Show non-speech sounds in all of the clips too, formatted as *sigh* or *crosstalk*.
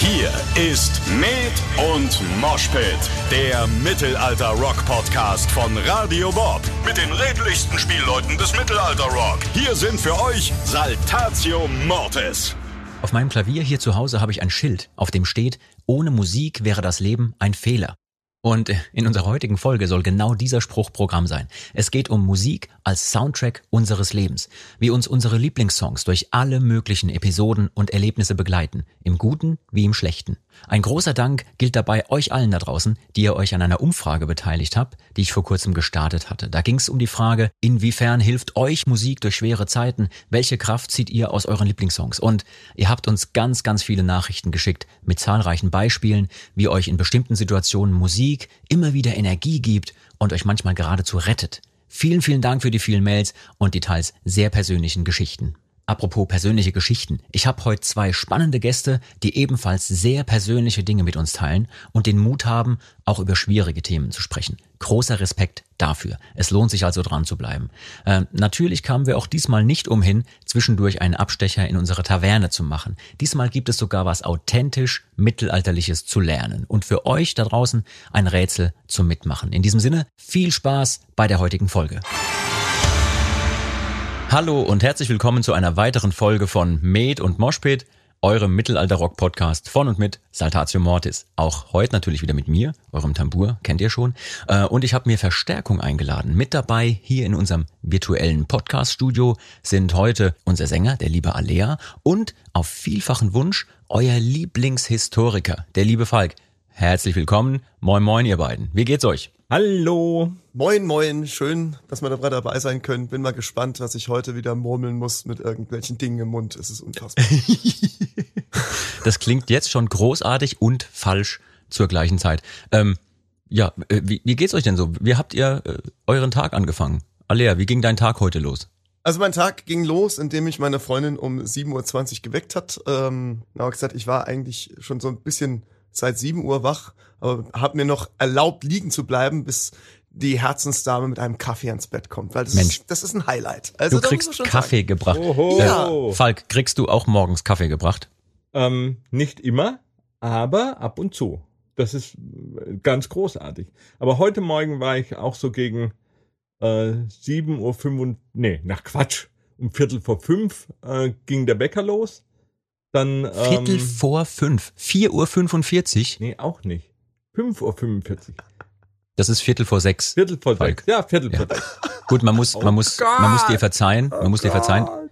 Hier ist Med und Moshpit, der Mittelalter-Rock-Podcast von Radio Bob. Mit den redlichsten Spielleuten des Mittelalter-Rock. Hier sind für euch Saltatio Mortis. Auf meinem Klavier hier zu Hause habe ich ein Schild, auf dem steht, ohne Musik wäre das Leben ein Fehler. Und in unserer heutigen Folge soll genau dieser Spruch Programm sein. Es geht um Musik als Soundtrack unseres Lebens, wie uns unsere Lieblingssongs durch alle möglichen Episoden und Erlebnisse begleiten, im Guten wie im Schlechten. Ein großer Dank gilt dabei euch allen da draußen, die ihr euch an einer Umfrage beteiligt habt, die ich vor kurzem gestartet hatte. Da ging es um die Frage, inwiefern hilft euch Musik durch schwere Zeiten? Welche Kraft zieht ihr aus euren Lieblingssongs? Und ihr habt uns ganz, ganz viele Nachrichten geschickt mit zahlreichen Beispielen, wie euch in bestimmten Situationen Musik immer wieder Energie gibt und euch manchmal geradezu rettet. Vielen, vielen Dank für die vielen Mails und die teils sehr persönlichen Geschichten. Apropos persönliche Geschichten. Ich habe heute zwei spannende Gäste, die ebenfalls sehr persönliche Dinge mit uns teilen und den Mut haben, auch über schwierige Themen zu sprechen. Großer Respekt dafür. Es lohnt sich also dran zu bleiben. Ähm, natürlich kamen wir auch diesmal nicht umhin, zwischendurch einen Abstecher in unsere Taverne zu machen. Diesmal gibt es sogar was authentisch Mittelalterliches zu lernen und für euch da draußen ein Rätsel zum Mitmachen. In diesem Sinne, viel Spaß bei der heutigen Folge. Hallo und herzlich willkommen zu einer weiteren Folge von Med und Moshpit, eurem Mittelalter-Rock-Podcast von und mit Saltatio Mortis. Auch heute natürlich wieder mit mir, eurem Tambour, kennt ihr schon. Äh, und ich habe mir Verstärkung eingeladen. Mit dabei hier in unserem virtuellen Podcast-Studio sind heute unser Sänger, der liebe Alea, und auf vielfachen Wunsch euer Lieblingshistoriker, der liebe Falk. Herzlich willkommen. Moin, moin, ihr beiden. Wie geht's euch? Hallo. Moin, moin. Schön, dass wir dabei dabei sein können. Bin mal gespannt, was ich heute wieder murmeln muss mit irgendwelchen Dingen im Mund. Es ist unfassbar. *laughs* das klingt jetzt schon großartig und falsch zur gleichen Zeit. Ähm, ja, äh, wie, wie geht's euch denn so? Wie habt ihr äh, euren Tag angefangen? Alea, wie ging dein Tag heute los? Also mein Tag ging los, indem mich meine Freundin um 7.20 Uhr geweckt hat. Ähm, aber gesagt, ich war eigentlich schon so ein bisschen seit 7 Uhr wach, aber habe mir noch erlaubt, liegen zu bleiben, bis die Herzensdame mit einem Kaffee ans Bett kommt, weil das, Mensch. Ist, das ist ein Highlight. Also, du kriegst Kaffee sagen. gebracht. Oho. Äh, Falk, kriegst du auch morgens Kaffee gebracht? Ähm, nicht immer, aber ab und zu. Das ist ganz großartig. Aber heute Morgen war ich auch so gegen äh, 7 Uhr 5 nee, nach Quatsch. Um Viertel vor fünf äh, ging der Bäcker los. Dann, ähm, Viertel vor fünf. 4 Uhr 45? Nee, auch nicht. 5 Uhr 45. Das ist Viertel vor sechs. Viertel vor Falk. sechs. Ja, Viertel Ja. vor sechs. Gut, man muss, man muss, man muss dir verzeihen, man muss dir verzeihen. Gott.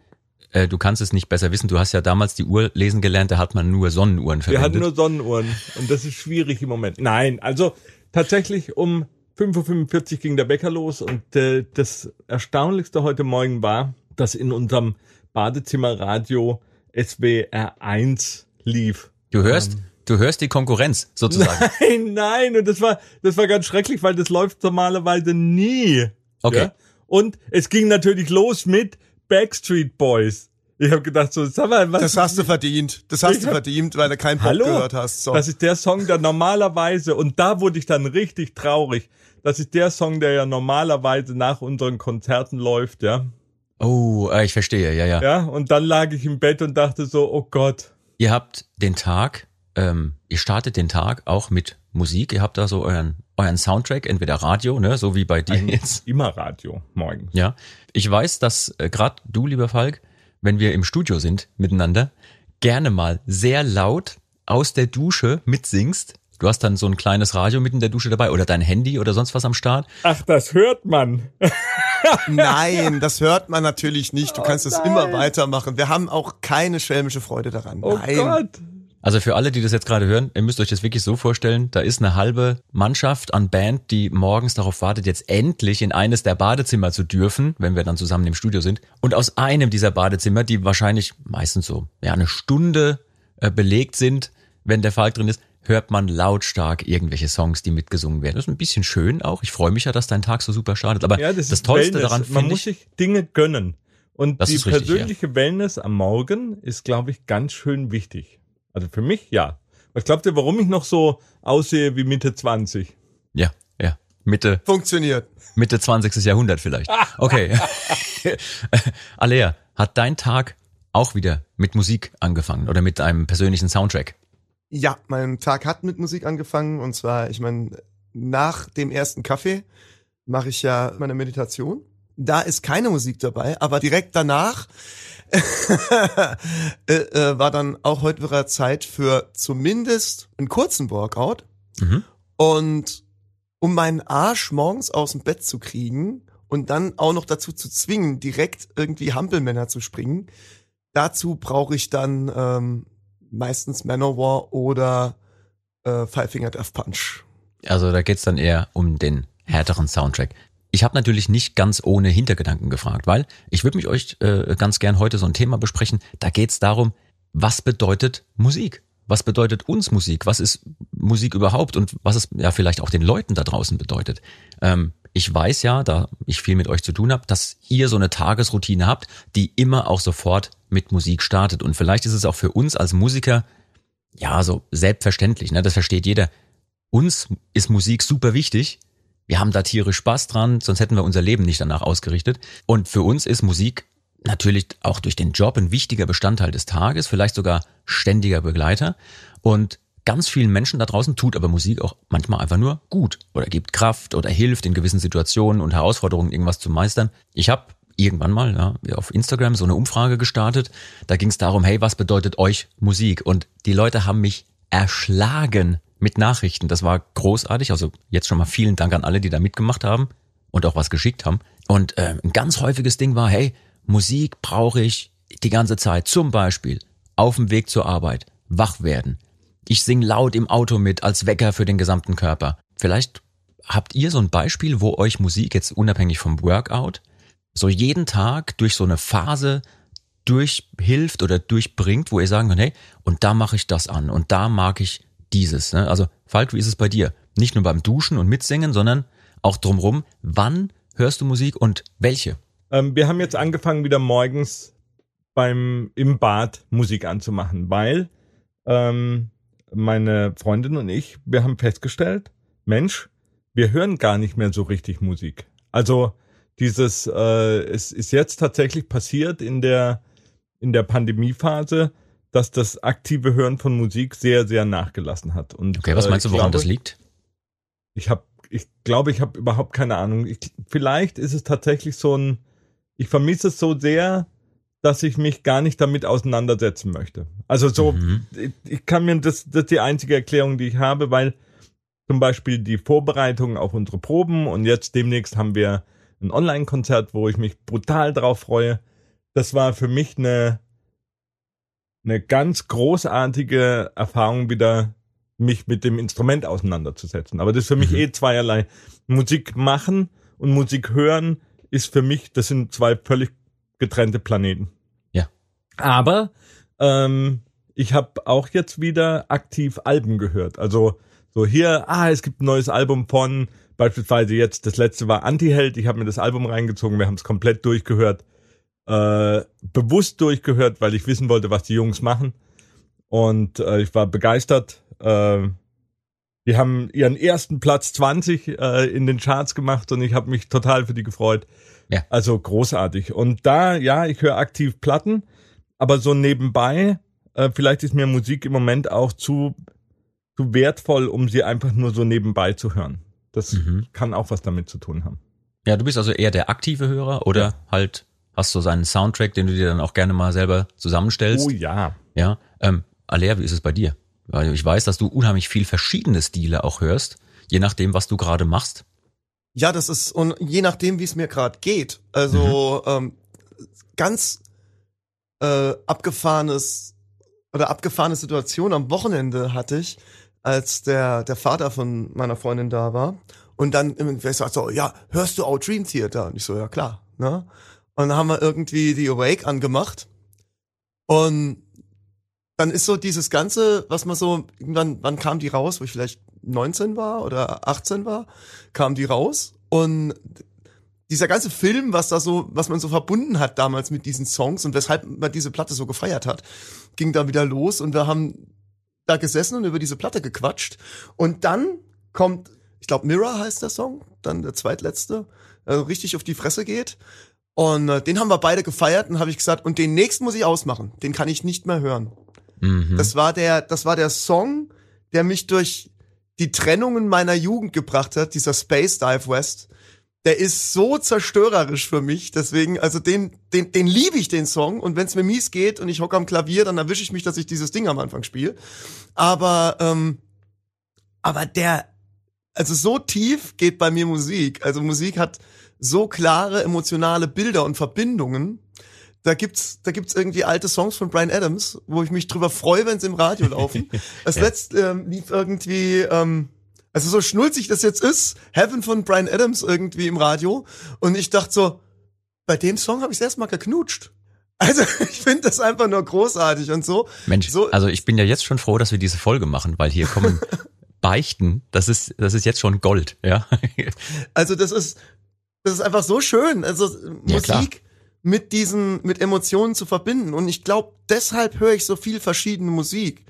Äh, du kannst es nicht besser wissen. Du hast ja damals die Uhr lesen gelernt, da hat man nur Sonnenuhren Wir hatten verwendet. nur Sonnenuhren und das ist schwierig im Moment. Nein, also tatsächlich um 5.45 Uhr ging der Bäcker los und äh, das Erstaunlichste heute Morgen war, dass in unserem Badezimmerradio SWR 1 lief. du hörst, du hörst die Konkurrenz sozusagen. *laughs* Nein, nein, und das war, das war ganz schrecklich, weil das läuft normalerweise nie. Okay. Ja? Und es ging natürlich los mit Backstreet Boys. Ich habe gedacht, so, sag mal, was Das hast du verdient. Das hast Ich du hab- verdient, weil du keinen Pop Hallo, gehört hast. So. das ist der Song, der normalerweise, und da wurde ich dann richtig traurig, das ist der Song, der ja normalerweise nach unseren Konzerten läuft, ja. Oh, äh, ich verstehe, ja, ja. Ja, und dann lag ich im Bett und dachte so, oh Gott. Ihr habt den Tag, ähm, ihr startet den Tag auch mit Musik. Ihr habt da so euren, euren Soundtrack, entweder Radio, ne, so wie bei dir jetzt. Immer Radio morgens. Ja. Ich weiß, dass äh, gerade du, lieber Falk, wenn wir im Studio sind miteinander, gerne mal sehr laut aus der Dusche mitsingst. Du hast dann so ein kleines Radio mit in der Dusche dabei oder dein Handy oder sonst was am Start. Ach, das hört man. Nein, das hört man natürlich nicht. Du kannst es nein. immer weitermachen. Wir haben auch keine schelmische Freude daran. Oh Nein. Gott. Also für alle, die das jetzt gerade hören, ihr müsst euch das wirklich so vorstellen, da ist eine halbe Mannschaft an Band, die morgens darauf wartet, jetzt endlich in eines der Badezimmer zu dürfen, wenn wir dann zusammen im Studio sind. Und aus einem dieser Badezimmer, die wahrscheinlich meistens so ja, eine Stunde äh, belegt sind, wenn der Falk drin ist, hört man lautstark irgendwelche Songs, die mitgesungen werden. Das ist ein bisschen schön auch. Ich freue mich ja, dass dein Tag so super startet. Aber Ja, das, das, ist Tollste Wellness. daran Man finde muss ich, sich Dinge gönnen. Und Das die richtig, persönliche Wellness am Morgen ist, glaube ich, ganz schön wichtig. Also für mich ja. Was glaubt ihr, warum ich noch so aussehe wie Mitte 20? ja, ja, Mitte, Funktioniert. Mitte 20. Jahrhundert vielleicht. Okay. *laughs* Alea, hat dein Tag auch wieder mit Musik angefangen oder mit einem persönlichen Soundtrack? Ja, mein Tag hat mit Musik angefangen und zwar, ich meine, nach dem ersten Kaffee mache ich ja meine Meditation. Da ist keine Musik dabei, aber direkt danach *laughs* äh, äh, war dann auch heute wieder Zeit für zumindest einen kurzen Workout. Mhm. Und um meinen Arsch morgens aus dem Bett zu kriegen und dann auch noch dazu zu zwingen, direkt irgendwie Hampelmänner zu springen, dazu brauche ich dann ähm, meistens Manowar oder äh, Five Finger Death Punch. Also da geht's dann eher um den härteren Soundtrack. Ich habe natürlich nicht ganz ohne Hintergedanken gefragt, weil ich würde mich euch äh, ganz gern heute so ein Thema besprechen. Da geht's darum, was bedeutet Musik? Was bedeutet uns Musik? Was ist Musik überhaupt und was es ja vielleicht auch den Leuten da draußen bedeutet? Ähm, ich weiß ja, da ich viel mit euch zu tun habe, dass ihr so eine Tagesroutine habt, die immer auch sofort mit Musik startet. Und vielleicht ist es auch für uns als Musiker ja so selbstverständlich, ne? Das versteht jeder. Uns ist Musik super wichtig. Wir haben da tierisch Spaß dran, sonst hätten wir unser Leben nicht danach ausgerichtet. Und für uns ist Musik natürlich auch durch den Job ein wichtiger Bestandteil des Tages, vielleicht sogar ständiger Begleiter. Und ganz vielen Menschen da draußen tut aber Musik auch manchmal einfach nur gut oder gibt Kraft oder hilft in gewissen Situationen und Herausforderungen irgendwas zu meistern. Ich habe irgendwann mal ja, auf Instagram so eine Umfrage gestartet. Da ging es darum, hey, was bedeutet euch Musik? Und die Leute haben mich erschlagen mit Nachrichten. Das war großartig. Also jetzt schon mal vielen Dank an alle, die da mitgemacht haben und auch was geschickt haben. Und äh, ein ganz häufiges Ding war, hey, Musik brauche ich die ganze Zeit. Zum Beispiel auf dem Weg zur Arbeit, wach werden. Ich sing laut im Auto mit als Wecker für den gesamten Körper. Vielleicht habt ihr so ein Beispiel, wo euch Musik jetzt unabhängig vom Workout so jeden Tag durch so eine Phase durchhilft oder durchbringt, wo ihr sagen könnt, hey, und da mache ich das an und da mag ich dieses. Ne? Also Falk, wie ist es bei dir? Nicht nur beim Duschen und Mitsingen, sondern auch drumrum. Wann hörst du Musik und welche? Ähm, wir haben jetzt angefangen, wieder morgens beim im Bad Musik anzumachen, weil ähm, meine Freundin und ich, wir haben festgestellt, Mensch, wir hören gar nicht mehr so richtig Musik. Also dieses, äh, es ist jetzt tatsächlich passiert in der in der Pandemiephase, dass das aktive Hören von Musik sehr, sehr nachgelassen hat. Und, Okay, was äh, meinst du, ich woran glaube, das liegt? Ich habe, ich glaube, ich habe überhaupt keine Ahnung. Ich, vielleicht ist es tatsächlich so ein, ich vermisse es so sehr, dass ich mich gar nicht damit auseinandersetzen möchte. Also so, Mhm. ich, ich kann mir das, das ist die einzige Erklärung, die ich habe, weil zum Beispiel die Vorbereitung auf unsere Proben und jetzt demnächst haben wir ein Online-Konzert, wo ich mich brutal drauf freue. Das war für mich eine, eine ganz großartige Erfahrung, wieder mich mit dem Instrument auseinanderzusetzen. Aber das ist für mich Mhm. eh zweierlei. Musik machen und Musik hören ist für mich, das sind zwei völlig getrennte Planeten. Ja. Aber ähm, ich habe auch jetzt wieder aktiv Alben gehört. Also so hier, ah, es gibt ein neues Album von beispielsweise jetzt, das letzte war Antiheld. Ich habe mir das Album reingezogen, wir haben es komplett durchgehört. Äh, bewusst durchgehört, weil ich wissen wollte, was die Jungs machen. Und äh, ich war begeistert. Äh, die haben ihren ersten Platz 20 äh, in den Charts gemacht und ich habe mich total für die gefreut. Ja. Also großartig. Und da, ja, ich höre aktiv Platten, aber so nebenbei, äh, vielleicht ist mir Musik im Moment auch zu, zu wertvoll, um sie einfach nur so nebenbei zu hören. Das Mhm. kann auch was damit zu tun haben. Ja, du bist also eher der aktive Hörer oder halt hast du so seinen Soundtrack, den du dir dann auch gerne mal selber zusammenstellst. Oh ja. Ja, ähm, Alea, wie ist es bei dir? Weil ich weiß, dass du unheimlich viel verschiedene Stile auch hörst, je nachdem, was du gerade machst. Ja, das ist, und je nachdem, wie es mir gerade geht. Also ähm, ganz äh, abgefahrenes oder abgefahrene Situation am Wochenende hatte ich, als der, der Vater von meiner Freundin da war. Und dann irgendwer sagt so, ja, hörst du auch Dream Theater? Und ich so, ja klar. Ne? Und dann haben wir irgendwie die Awake angemacht. Und dann ist so dieses Ganze, was man so, irgendwann, wann kam die raus, wo ich vielleicht 19 war oder 18 war, kam die raus. Und dieser ganze Film, was da so, was man so verbunden hat damals mit diesen Songs und weshalb man diese Platte so gefeiert hat, ging da wieder los und wir haben da gesessen und über diese Platte gequatscht. Und dann kommt, ich glaube, Mirror heißt der Song, dann der zweitletzte, also richtig auf die Fresse geht. Und äh, den haben wir beide gefeiert und habe ich gesagt, und den nächsten muss ich ausmachen. Den kann ich nicht mehr hören. Mhm. Das war der, das war der Song, der mich durch die Trennungen meiner Jugend gebracht hat, dieser Space Dive West, der ist so zerstörerisch für mich. Deswegen, also den, den, den liebe ich, den Song. Und wenn es mir mies geht und ich hocke am Klavier, dann erwische ich mich, dass ich dieses Ding am Anfang spiele. Aber, ähm, aber der, also so tief geht bei mir Musik. Also Musik hat so klare emotionale Bilder und Verbindungen. Da gibt's, da gibt's irgendwie alte Songs von Brian Adams, wo ich mich drüber freue, wenn sie im Radio laufen. *laughs* Das Ja. letzte ähm, lief irgendwie, ähm, also so schnulzig das jetzt ist, Heaven von Brian Adams irgendwie im Radio. Und ich dachte so, bei dem Song habe ich erstmal geknutscht. Also *laughs* ich finde das einfach nur großartig und so. Mensch, So- also ich bin ja jetzt schon froh, dass wir diese Folge machen, weil hier kommen *laughs* Beichten, das ist, das ist jetzt schon Gold, ja. Also das ist, das ist einfach so schön. Also Ja, klar. Mit diesen, mit Emotionen zu verbinden. Und ich glaube, deshalb höre ich so viel verschiedene Musik.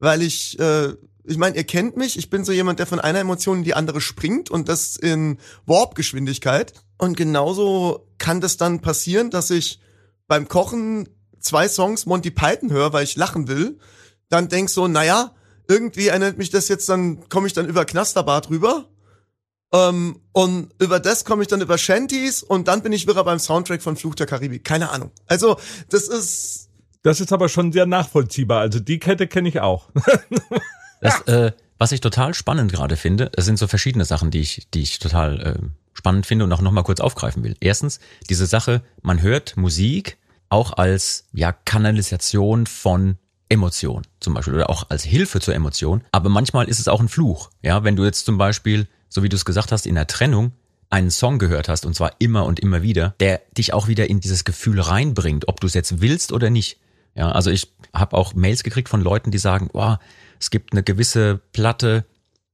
Weil ich, äh, ich meine, ihr kennt mich, ich bin so jemand, der von einer Emotion in die andere springt und das in Warp-Geschwindigkeit. Und genauso kann das dann passieren, dass ich beim Kochen zwei Songs Monty Python höre, weil ich lachen will. Dann denk so, naja, irgendwie erinnert mich das jetzt, dann komme ich dann über Knasterbart rüber. Ähm, und über das komme ich dann über Shanties und dann bin ich wieder beim Soundtrack von Fluch der Karibik. Keine Ahnung. Also, das ist, Das ist aber schon sehr nachvollziehbar. Also die Kette kenne ich auch. *laughs* Das, äh, was ich total spannend gerade finde, es sind so verschiedene Sachen, die ich, die ich total äh, spannend finde und auch nochmal kurz aufgreifen will. Erstens, diese Sache, man hört Musik auch als ja, Kanalisation von Emotion zum Beispiel oder auch als Hilfe zur Emotion. Aber manchmal ist es auch ein Fluch. Ja, wenn du jetzt zum Beispiel, so wie du es gesagt hast, in der Trennung einen Song gehört hast und zwar immer und immer wieder, der dich auch wieder in dieses Gefühl reinbringt, ob du es jetzt willst oder nicht. Ja, also ich habe auch Mails gekriegt von Leuten, die sagen, oh, es gibt eine gewisse Platte,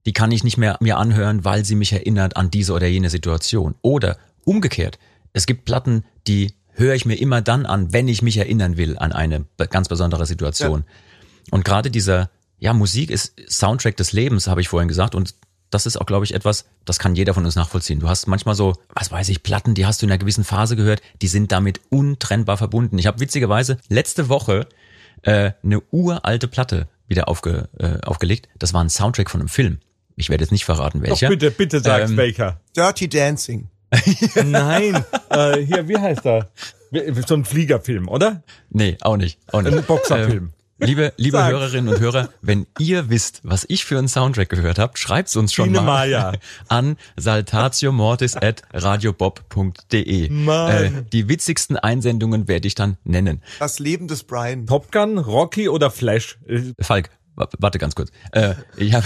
die kann ich nicht mehr mir anhören, weil sie mich erinnert an diese oder jene Situation. Oder umgekehrt, es gibt Platten, die höre ich mir immer dann an, wenn ich mich erinnern will an eine ganz besondere Situation. Und gerade dieser, ja, Musik ist Soundtrack des Lebens, habe ich vorhin gesagt. Und das ist auch, glaube ich, etwas, das kann jeder von uns nachvollziehen. Du hast manchmal so, was weiß ich, Platten, die hast du in einer gewissen Phase gehört, die sind damit untrennbar verbunden. Ich habe witzigerweise letzte Woche äh, eine uralte Platte wieder aufge, äh, aufgelegt. Das war ein Soundtrack von einem Film. Ich werde jetzt nicht verraten, Doch welcher. bitte, bitte sag's Ähm, welcher. Dirty Dancing. *laughs* Nein, äh, hier, wie heißt er? So ein Fliegerfilm, oder? Nee, auch nicht. Auch nicht. Ein Boxerfilm. Ähm, liebe liebe Sag. Hörerinnen und Hörer, wenn ihr wisst, was ich für einen Soundtrack gehört habt, schreibt's uns schon Tine mal Maya. *laughs* an saltatiomortis at radiobob.de. Mann. Äh, die witzigsten Einsendungen werde ich dann nennen. Das Leben des Brian. Top Gun, Rocky oder Flash? Falk, wa- warte ganz kurz. Äh, ich, hab,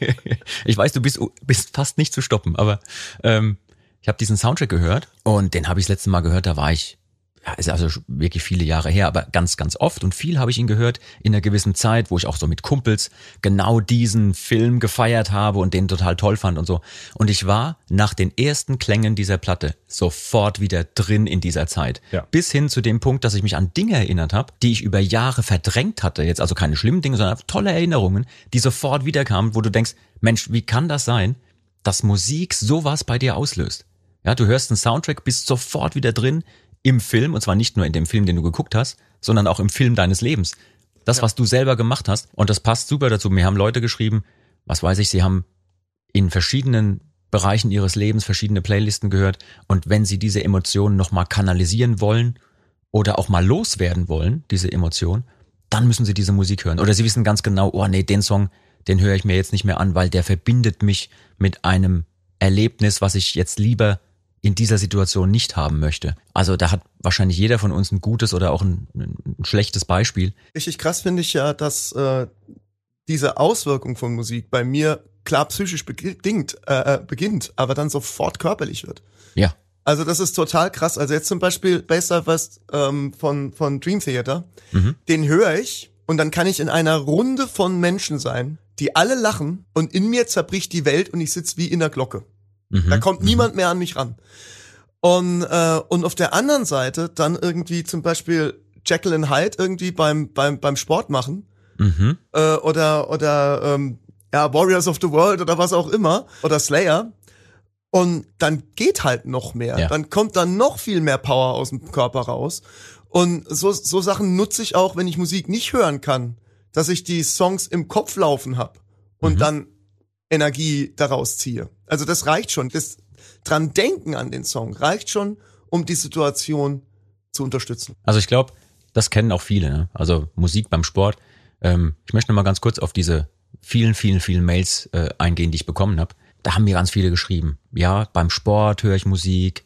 *laughs* ich weiß, du bist, bist fast nicht zu stoppen, aber ähm, ich habe diesen Soundtrack gehört und den habe ich das letzte Mal gehört, da war ich, ja, ist also wirklich viele Jahre her, aber ganz, ganz oft und viel habe ich ihn gehört in einer gewissen Zeit, wo ich auch so mit Kumpels genau diesen Film gefeiert habe und den total toll fand und so. Und ich war nach den ersten Klängen dieser Platte sofort wieder drin in dieser Zeit. Ja. Bis hin zu dem Punkt, dass ich mich an Dinge erinnert habe, die ich über Jahre verdrängt hatte. Jetzt also keine schlimmen Dinge, sondern tolle Erinnerungen, die sofort wiederkamen, wo du denkst, Mensch, wie kann das sein, dass Musik sowas bei dir auslöst? Ja, du hörst einen Soundtrack, bist sofort wieder drin im Film, und zwar nicht nur in dem Film, den du geguckt hast, sondern auch im Film deines Lebens. Das, was du selber gemacht hast. Und das passt super dazu. Mir haben Leute geschrieben, was weiß ich, sie haben in verschiedenen Bereichen ihres Lebens verschiedene Playlisten gehört. Und wenn sie diese Emotionen nochmal kanalisieren wollen oder auch mal loswerden wollen, diese Emotion, dann müssen sie diese Musik hören. Oder sie wissen ganz genau, oh nee, den Song, den höre ich mir jetzt nicht mehr an, weil der verbindet mich mit einem Erlebnis, was ich jetzt lieber in dieser Situation nicht haben möchte. Also da hat wahrscheinlich jeder von uns ein gutes oder auch ein, ein schlechtes Beispiel. Richtig krass finde ich ja, dass äh, diese Auswirkung von Musik bei mir klar psychisch bedingt äh, äh, beginnt, aber dann sofort körperlich wird. Ja, Also das ist total krass. Also jetzt zum Beispiel Bass Dive West ähm, von, von Dream Theater, Mhm. den höre ich und dann kann ich in einer Runde von Menschen sein, die alle lachen und in mir zerbricht die Welt und ich sitz wie in der Glocke. Mhm. Da kommt niemand mehr an mich ran. Und, äh, und auf der anderen Seite dann irgendwie zum Beispiel Jekyll and Hyde irgendwie beim, beim, beim Sport machen Mhm. äh, oder oder ähm, ja Warriors of the World oder was auch immer oder Slayer und dann geht halt noch mehr, Ja. dann kommt dann noch viel mehr Power aus dem Körper raus und so so Sachen nutze ich auch, wenn ich Musik nicht hören kann, dass ich die Songs im Kopf laufen hab und Mhm. dann Energie daraus ziehe. Also das reicht schon. Das dran denken an den Song reicht schon, um die Situation zu unterstützen. Also ich glaube, das kennen auch viele. Ne? Also Musik beim Sport. Ähm, ich möchte noch mal ganz kurz auf diese vielen, vielen, vielen Mails äh, eingehen, die ich bekommen habe. Da haben mir ganz viele geschrieben. Ja, beim Sport höre ich Musik,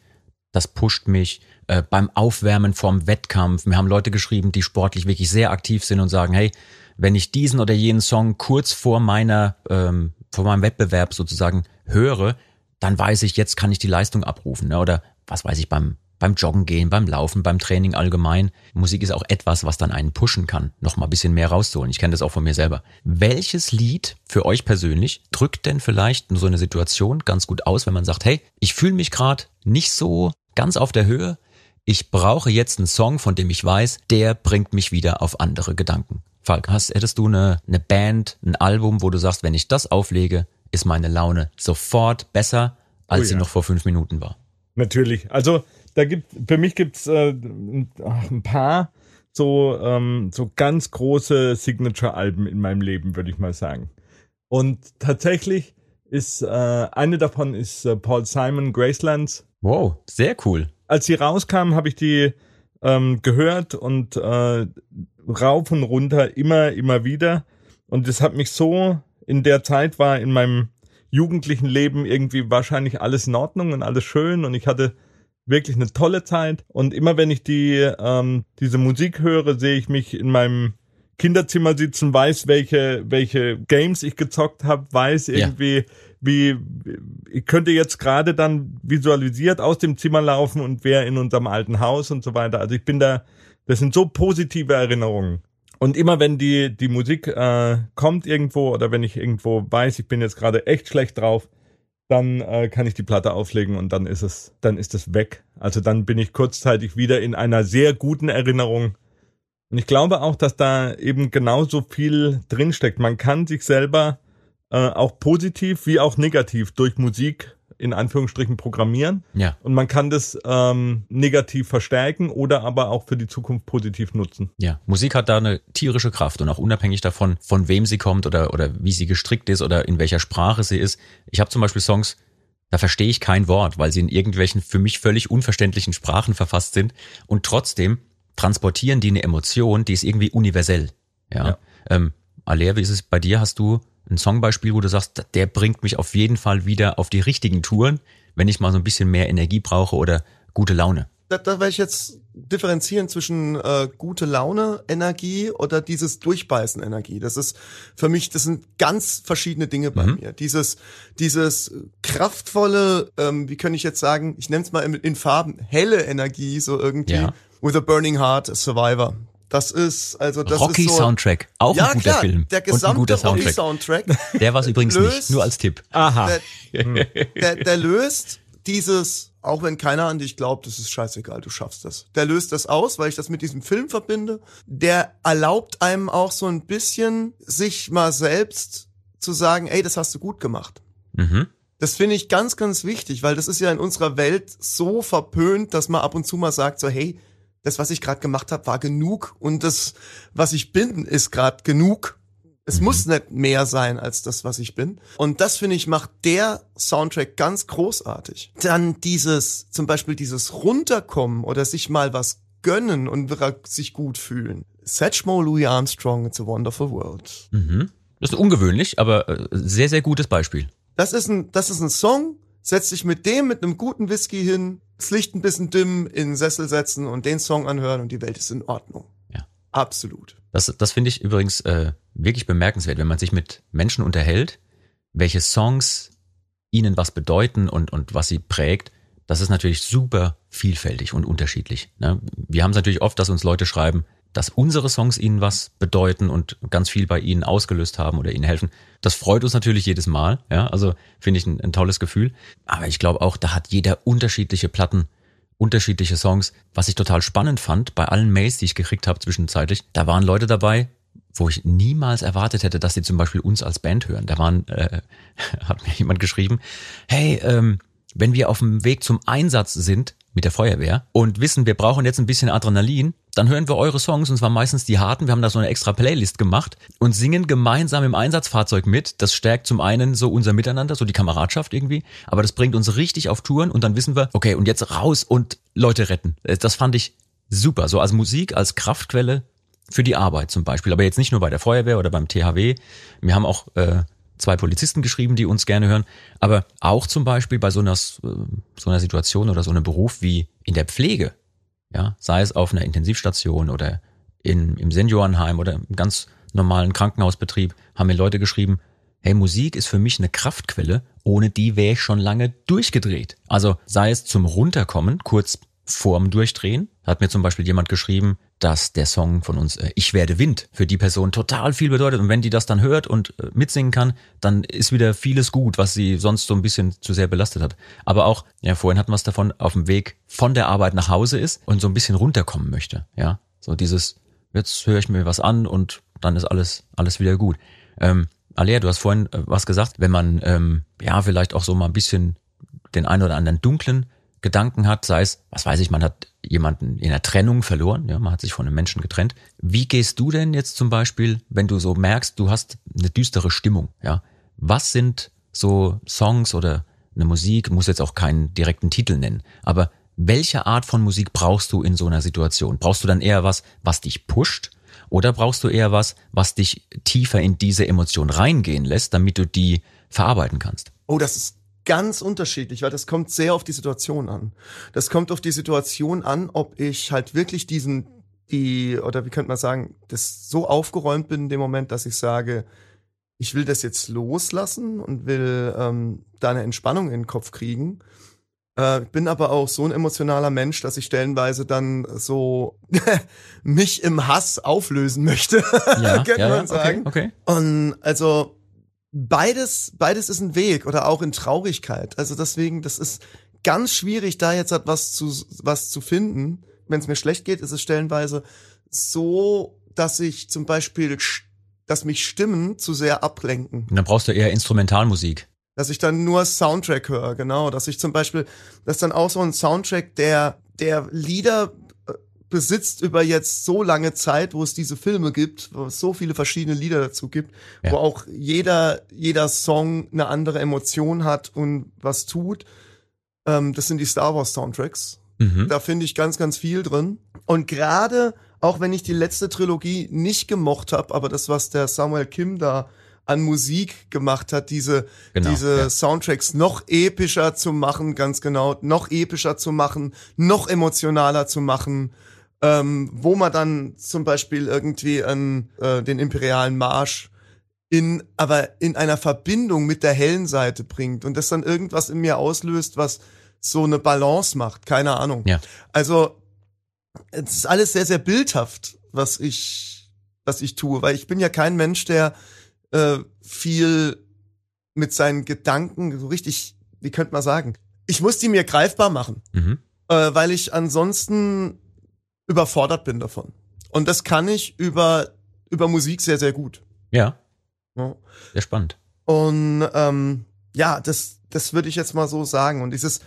das pusht mich. Äh, beim Aufwärmen vorm Wettkampf. Mir haben Leute geschrieben, die sportlich wirklich sehr aktiv sind und sagen, hey, wenn ich diesen oder jenen Song kurz vor meiner, ähm, vor meinem Wettbewerb sozusagen höre, dann weiß ich, jetzt kann ich die Leistung abrufen. Ne? Oder was weiß ich, beim, beim Joggen gehen, beim Laufen, beim Training allgemein. Musik ist auch etwas, was dann einen pushen kann, noch mal ein bisschen mehr rauszuholen. Ich kenne das auch von mir selber. Welches Lied für euch persönlich drückt denn vielleicht so eine Situation ganz gut aus, wenn man sagt, hey, ich fühle mich gerade nicht so ganz auf der Höhe. Ich brauche jetzt einen Song, von dem ich weiß, der bringt mich wieder auf andere Gedanken. Falk, hast, hättest du eine, eine Band, ein Album, wo du sagst, wenn ich das auflege, ist meine Laune sofort besser, als Oh sie ja. noch vor fünf Minuten war? Natürlich. Also da gibt für mich gibt's äh, ein paar so ähm, so ganz große Signature-Alben in meinem Leben, würde ich mal sagen. Und tatsächlich ist äh, eine davon ist äh, Paul Simon Gracelands. Wow, sehr cool. Als sie rauskam, habe ich die ähm, gehört und äh, rauf und runter immer immer wieder. Und das hat mich so in der Zeit war in meinem jugendlichen Leben irgendwie wahrscheinlich alles in Ordnung und alles schön und ich hatte wirklich eine tolle Zeit und immer wenn ich die ähm, diese Musik höre, sehe ich mich in meinem Kinderzimmer sitzen, weiß welche welche Games ich gezockt habe, weiß irgendwie wie ich könnte jetzt gerade dann visualisiert aus dem Zimmer laufen und wäre in unserem alten Haus und so weiter. Also ich bin da das sind so positive Erinnerungen. Und immer wenn die, die Musik äh, kommt irgendwo oder wenn ich irgendwo weiß, ich bin jetzt gerade echt schlecht drauf, dann äh, kann ich die Platte auflegen und dann ist es, dann ist es weg. Also dann bin ich kurzzeitig wieder in einer sehr guten Erinnerung. Und ich glaube auch, dass da eben genauso viel drinsteckt. Man kann sich selber äh, auch positiv wie auch negativ durch Musik in Anführungsstrichen programmieren. Ja. Und man kann das ähm, negativ verstärken oder aber auch für die Zukunft positiv nutzen. Ja, Musik hat da eine tierische Kraft und auch unabhängig davon, von wem sie kommt oder, oder wie sie gestrickt ist oder in welcher Sprache sie ist. Ich habe zum Beispiel Songs, da verstehe ich kein Wort, weil sie in irgendwelchen für mich völlig unverständlichen Sprachen verfasst sind und trotzdem transportieren die eine Emotion, die ist irgendwie universell. Ja. Ja. Ähm, Alea, wie ist es bei dir? Hast du ein Songbeispiel, wo du sagst, der bringt mich auf jeden Fall wieder auf die richtigen Touren, wenn ich mal so ein bisschen mehr Energie brauche oder gute Laune? Da, da werde ich jetzt differenzieren zwischen äh, gute Laune Energie oder dieses Durchbeißen Energie. Das ist für mich, das sind ganz verschiedene Dinge bei Mhm. mir. Dieses, dieses kraftvolle, ähm, wie könnte ich jetzt sagen, ich nenne es mal in, in Farben, helle Energie, so irgendwie. Ja. With a Burning Heart, a Survivor. Das ist, also das Rocky ist so. Soundtrack, auch ja, ein guter klar, Film der und ein gesamte guter Rocky Soundtrack. Soundtrack. *laughs* Der war es übrigens löst- nicht, nur als Tipp. Aha. der, der, der löst dieses, auch wenn keiner an dich glaubt, das ist scheißegal, du schaffst das. Der löst das aus, weil ich das mit diesem Film verbinde. Der erlaubt einem auch so ein bisschen, sich mal selbst zu sagen, ey, das hast du gut gemacht. Mhm. Das finde ich ganz, ganz wichtig, weil das ist ja in unserer Welt so verpönt, dass man ab und zu mal sagt, so, hey, das, was ich gerade gemacht habe, war genug und das, was ich bin, ist gerade genug. Es muss nicht mehr sein als das, was ich bin. Und das, finde ich, macht der Soundtrack ganz großartig. Dann dieses, zum Beispiel dieses Runterkommen oder sich mal was gönnen und sich gut fühlen. Satchmo Louis Armstrong, It's a Wonderful World. Mhm. Das ist ungewöhnlich, aber äh, sehr, sehr gutes Beispiel. Das ist ein, das ist ein Song, setz dich mit dem, mit einem guten Whisky hin, das Licht ein bisschen dimmen, in den Sessel setzen und den Song anhören und die Welt ist in Ordnung. Ja. Absolut. Das, das finde ich übrigens äh, wirklich bemerkenswert, wenn man sich mit Menschen unterhält, welche Songs ihnen was bedeuten und, und was sie prägt. Das ist natürlich super vielfältig und unterschiedlich. Ne? Wir haben es natürlich oft, dass uns Leute schreiben, dass unsere Songs ihnen was bedeuten und ganz viel bei ihnen ausgelöst haben oder ihnen helfen. Das freut uns natürlich jedes Mal. Ja, also finde ich ein, ein tolles Gefühl. Aber ich glaube auch, da hat jeder unterschiedliche Platten, unterschiedliche Songs. Was ich total spannend fand, bei allen Mails, die ich gekriegt habe zwischenzeitlich, da waren Leute dabei, wo ich niemals erwartet hätte, dass sie zum Beispiel uns als Band hören. Da waren, äh, *laughs* hat mir jemand geschrieben, hey, ähm, wenn wir auf dem Weg zum Einsatz sind mit der Feuerwehr und wissen, wir brauchen jetzt ein bisschen Adrenalin, dann hören wir eure Songs und zwar meistens die harten. Wir haben da so eine extra Playlist gemacht und singen gemeinsam im Einsatzfahrzeug mit. Das stärkt zum einen so unser Miteinander, so die Kameradschaft irgendwie, aber das bringt uns richtig auf Touren und dann wissen wir, okay, und jetzt raus und Leute retten. Das fand ich super. So als Musik, als Kraftquelle für die Arbeit zum Beispiel. Aber jetzt nicht nur bei der Feuerwehr oder beim THW. Wir haben auch äh, zwei Polizisten geschrieben, die uns gerne hören, aber auch zum Beispiel bei so einer, so einer Situation oder so einem Beruf wie in der Pflege, ja, sei es auf einer Intensivstation oder in, im Seniorenheim oder im ganz normalen Krankenhausbetrieb, haben mir Leute geschrieben, hey, Musik ist für mich eine Kraftquelle, ohne die wäre ich schon lange durchgedreht. Also sei es zum Runterkommen, kurz vorm Durchdrehen, hat mir zum Beispiel jemand geschrieben, dass der Song von uns äh, Ich werde Wind für die Person total viel bedeutet. Und wenn die das dann hört und äh, mitsingen kann, dann ist wieder vieles gut, was sie sonst so ein bisschen zu sehr belastet hat. Aber auch, ja, vorhin hatten wir es davon, auf dem Weg von der Arbeit nach Hause ist und so ein bisschen runterkommen möchte. Ja, so dieses, jetzt höre ich mir was an und dann ist alles, alles wieder gut. Ähm, Alea, du hast vorhin äh, was gesagt, wenn man, ähm, ja, vielleicht auch so mal ein bisschen den einen oder anderen dunklen Gedanken hat, sei es, was weiß ich, man hat jemanden in der Trennung verloren, ja, man hat sich von einem Menschen getrennt. Wie gehst du denn jetzt zum Beispiel, wenn du so merkst, du hast eine düstere Stimmung, ja? Was sind so Songs oder eine Musik, muss jetzt auch keinen direkten Titel nennen, aber welche Art von Musik brauchst du in so einer Situation? Brauchst du dann eher was, was dich pusht? Oder brauchst du eher was, was dich tiefer in diese Emotion reingehen lässt, damit du die verarbeiten kannst? Oh, das ist ganz unterschiedlich, weil das kommt sehr auf die Situation an. Das kommt auf die Situation an, ob ich halt wirklich diesen, die, oder wie könnte man sagen, das so aufgeräumt bin in dem Moment, dass ich sage, ich will das jetzt loslassen und will ähm, da eine Entspannung in den Kopf kriegen. Äh, bin aber auch so ein emotionaler Mensch, dass ich stellenweise dann so *laughs* mich im Hass auflösen möchte, Ja, *laughs* könnte ja, man ja, sagen. Okay, okay. Und also beides, beides ist ein Weg oder auch in Traurigkeit. Also deswegen, das ist ganz schwierig, da jetzt etwas zu, was zu finden. Wenn es mir schlecht geht, ist es stellenweise so, dass ich zum Beispiel, dass mich Stimmen zu sehr ablenken. Und dann brauchst du eher Instrumentalmusik. Dass ich dann nur Soundtrack höre, genau. Dass ich zum Beispiel, das ist dann auch so ein Soundtrack, der, der Lieder besitzt über jetzt so lange Zeit, wo es diese Filme gibt, wo es so viele verschiedene Lieder dazu gibt, Ja. wo auch jeder, jeder Song eine andere Emotion hat und was tut. Ähm, das sind die Star Wars Soundtracks. Mhm. Da finde ich ganz, ganz viel drin. Und gerade, auch wenn ich die letzte Trilogie nicht gemocht habe, aber das, was der Samuel Kim da an Musik gemacht hat, diese, Genau, diese ja. Soundtracks noch epischer zu machen, ganz genau, noch epischer zu machen, noch emotionaler zu machen, ähm, wo man dann zum Beispiel irgendwie an äh, den imperialen Marsch in, aber in einer Verbindung mit der hellen Seite bringt und das dann irgendwas in mir auslöst, was so eine Balance macht, keine Ahnung. Ja. Also, es ist alles sehr, sehr bildhaft, was ich, was ich tue, weil ich bin ja kein Mensch, der äh, viel mit seinen Gedanken so richtig, wie könnte man sagen, ich muss die mir greifbar machen, Mhm. äh, weil ich ansonsten überfordert bin davon. Und das kann ich über, über Musik sehr, sehr gut. Ja, Ja. sehr spannend. Und ähm, ja, das, das würde ich jetzt mal so sagen. Und dieses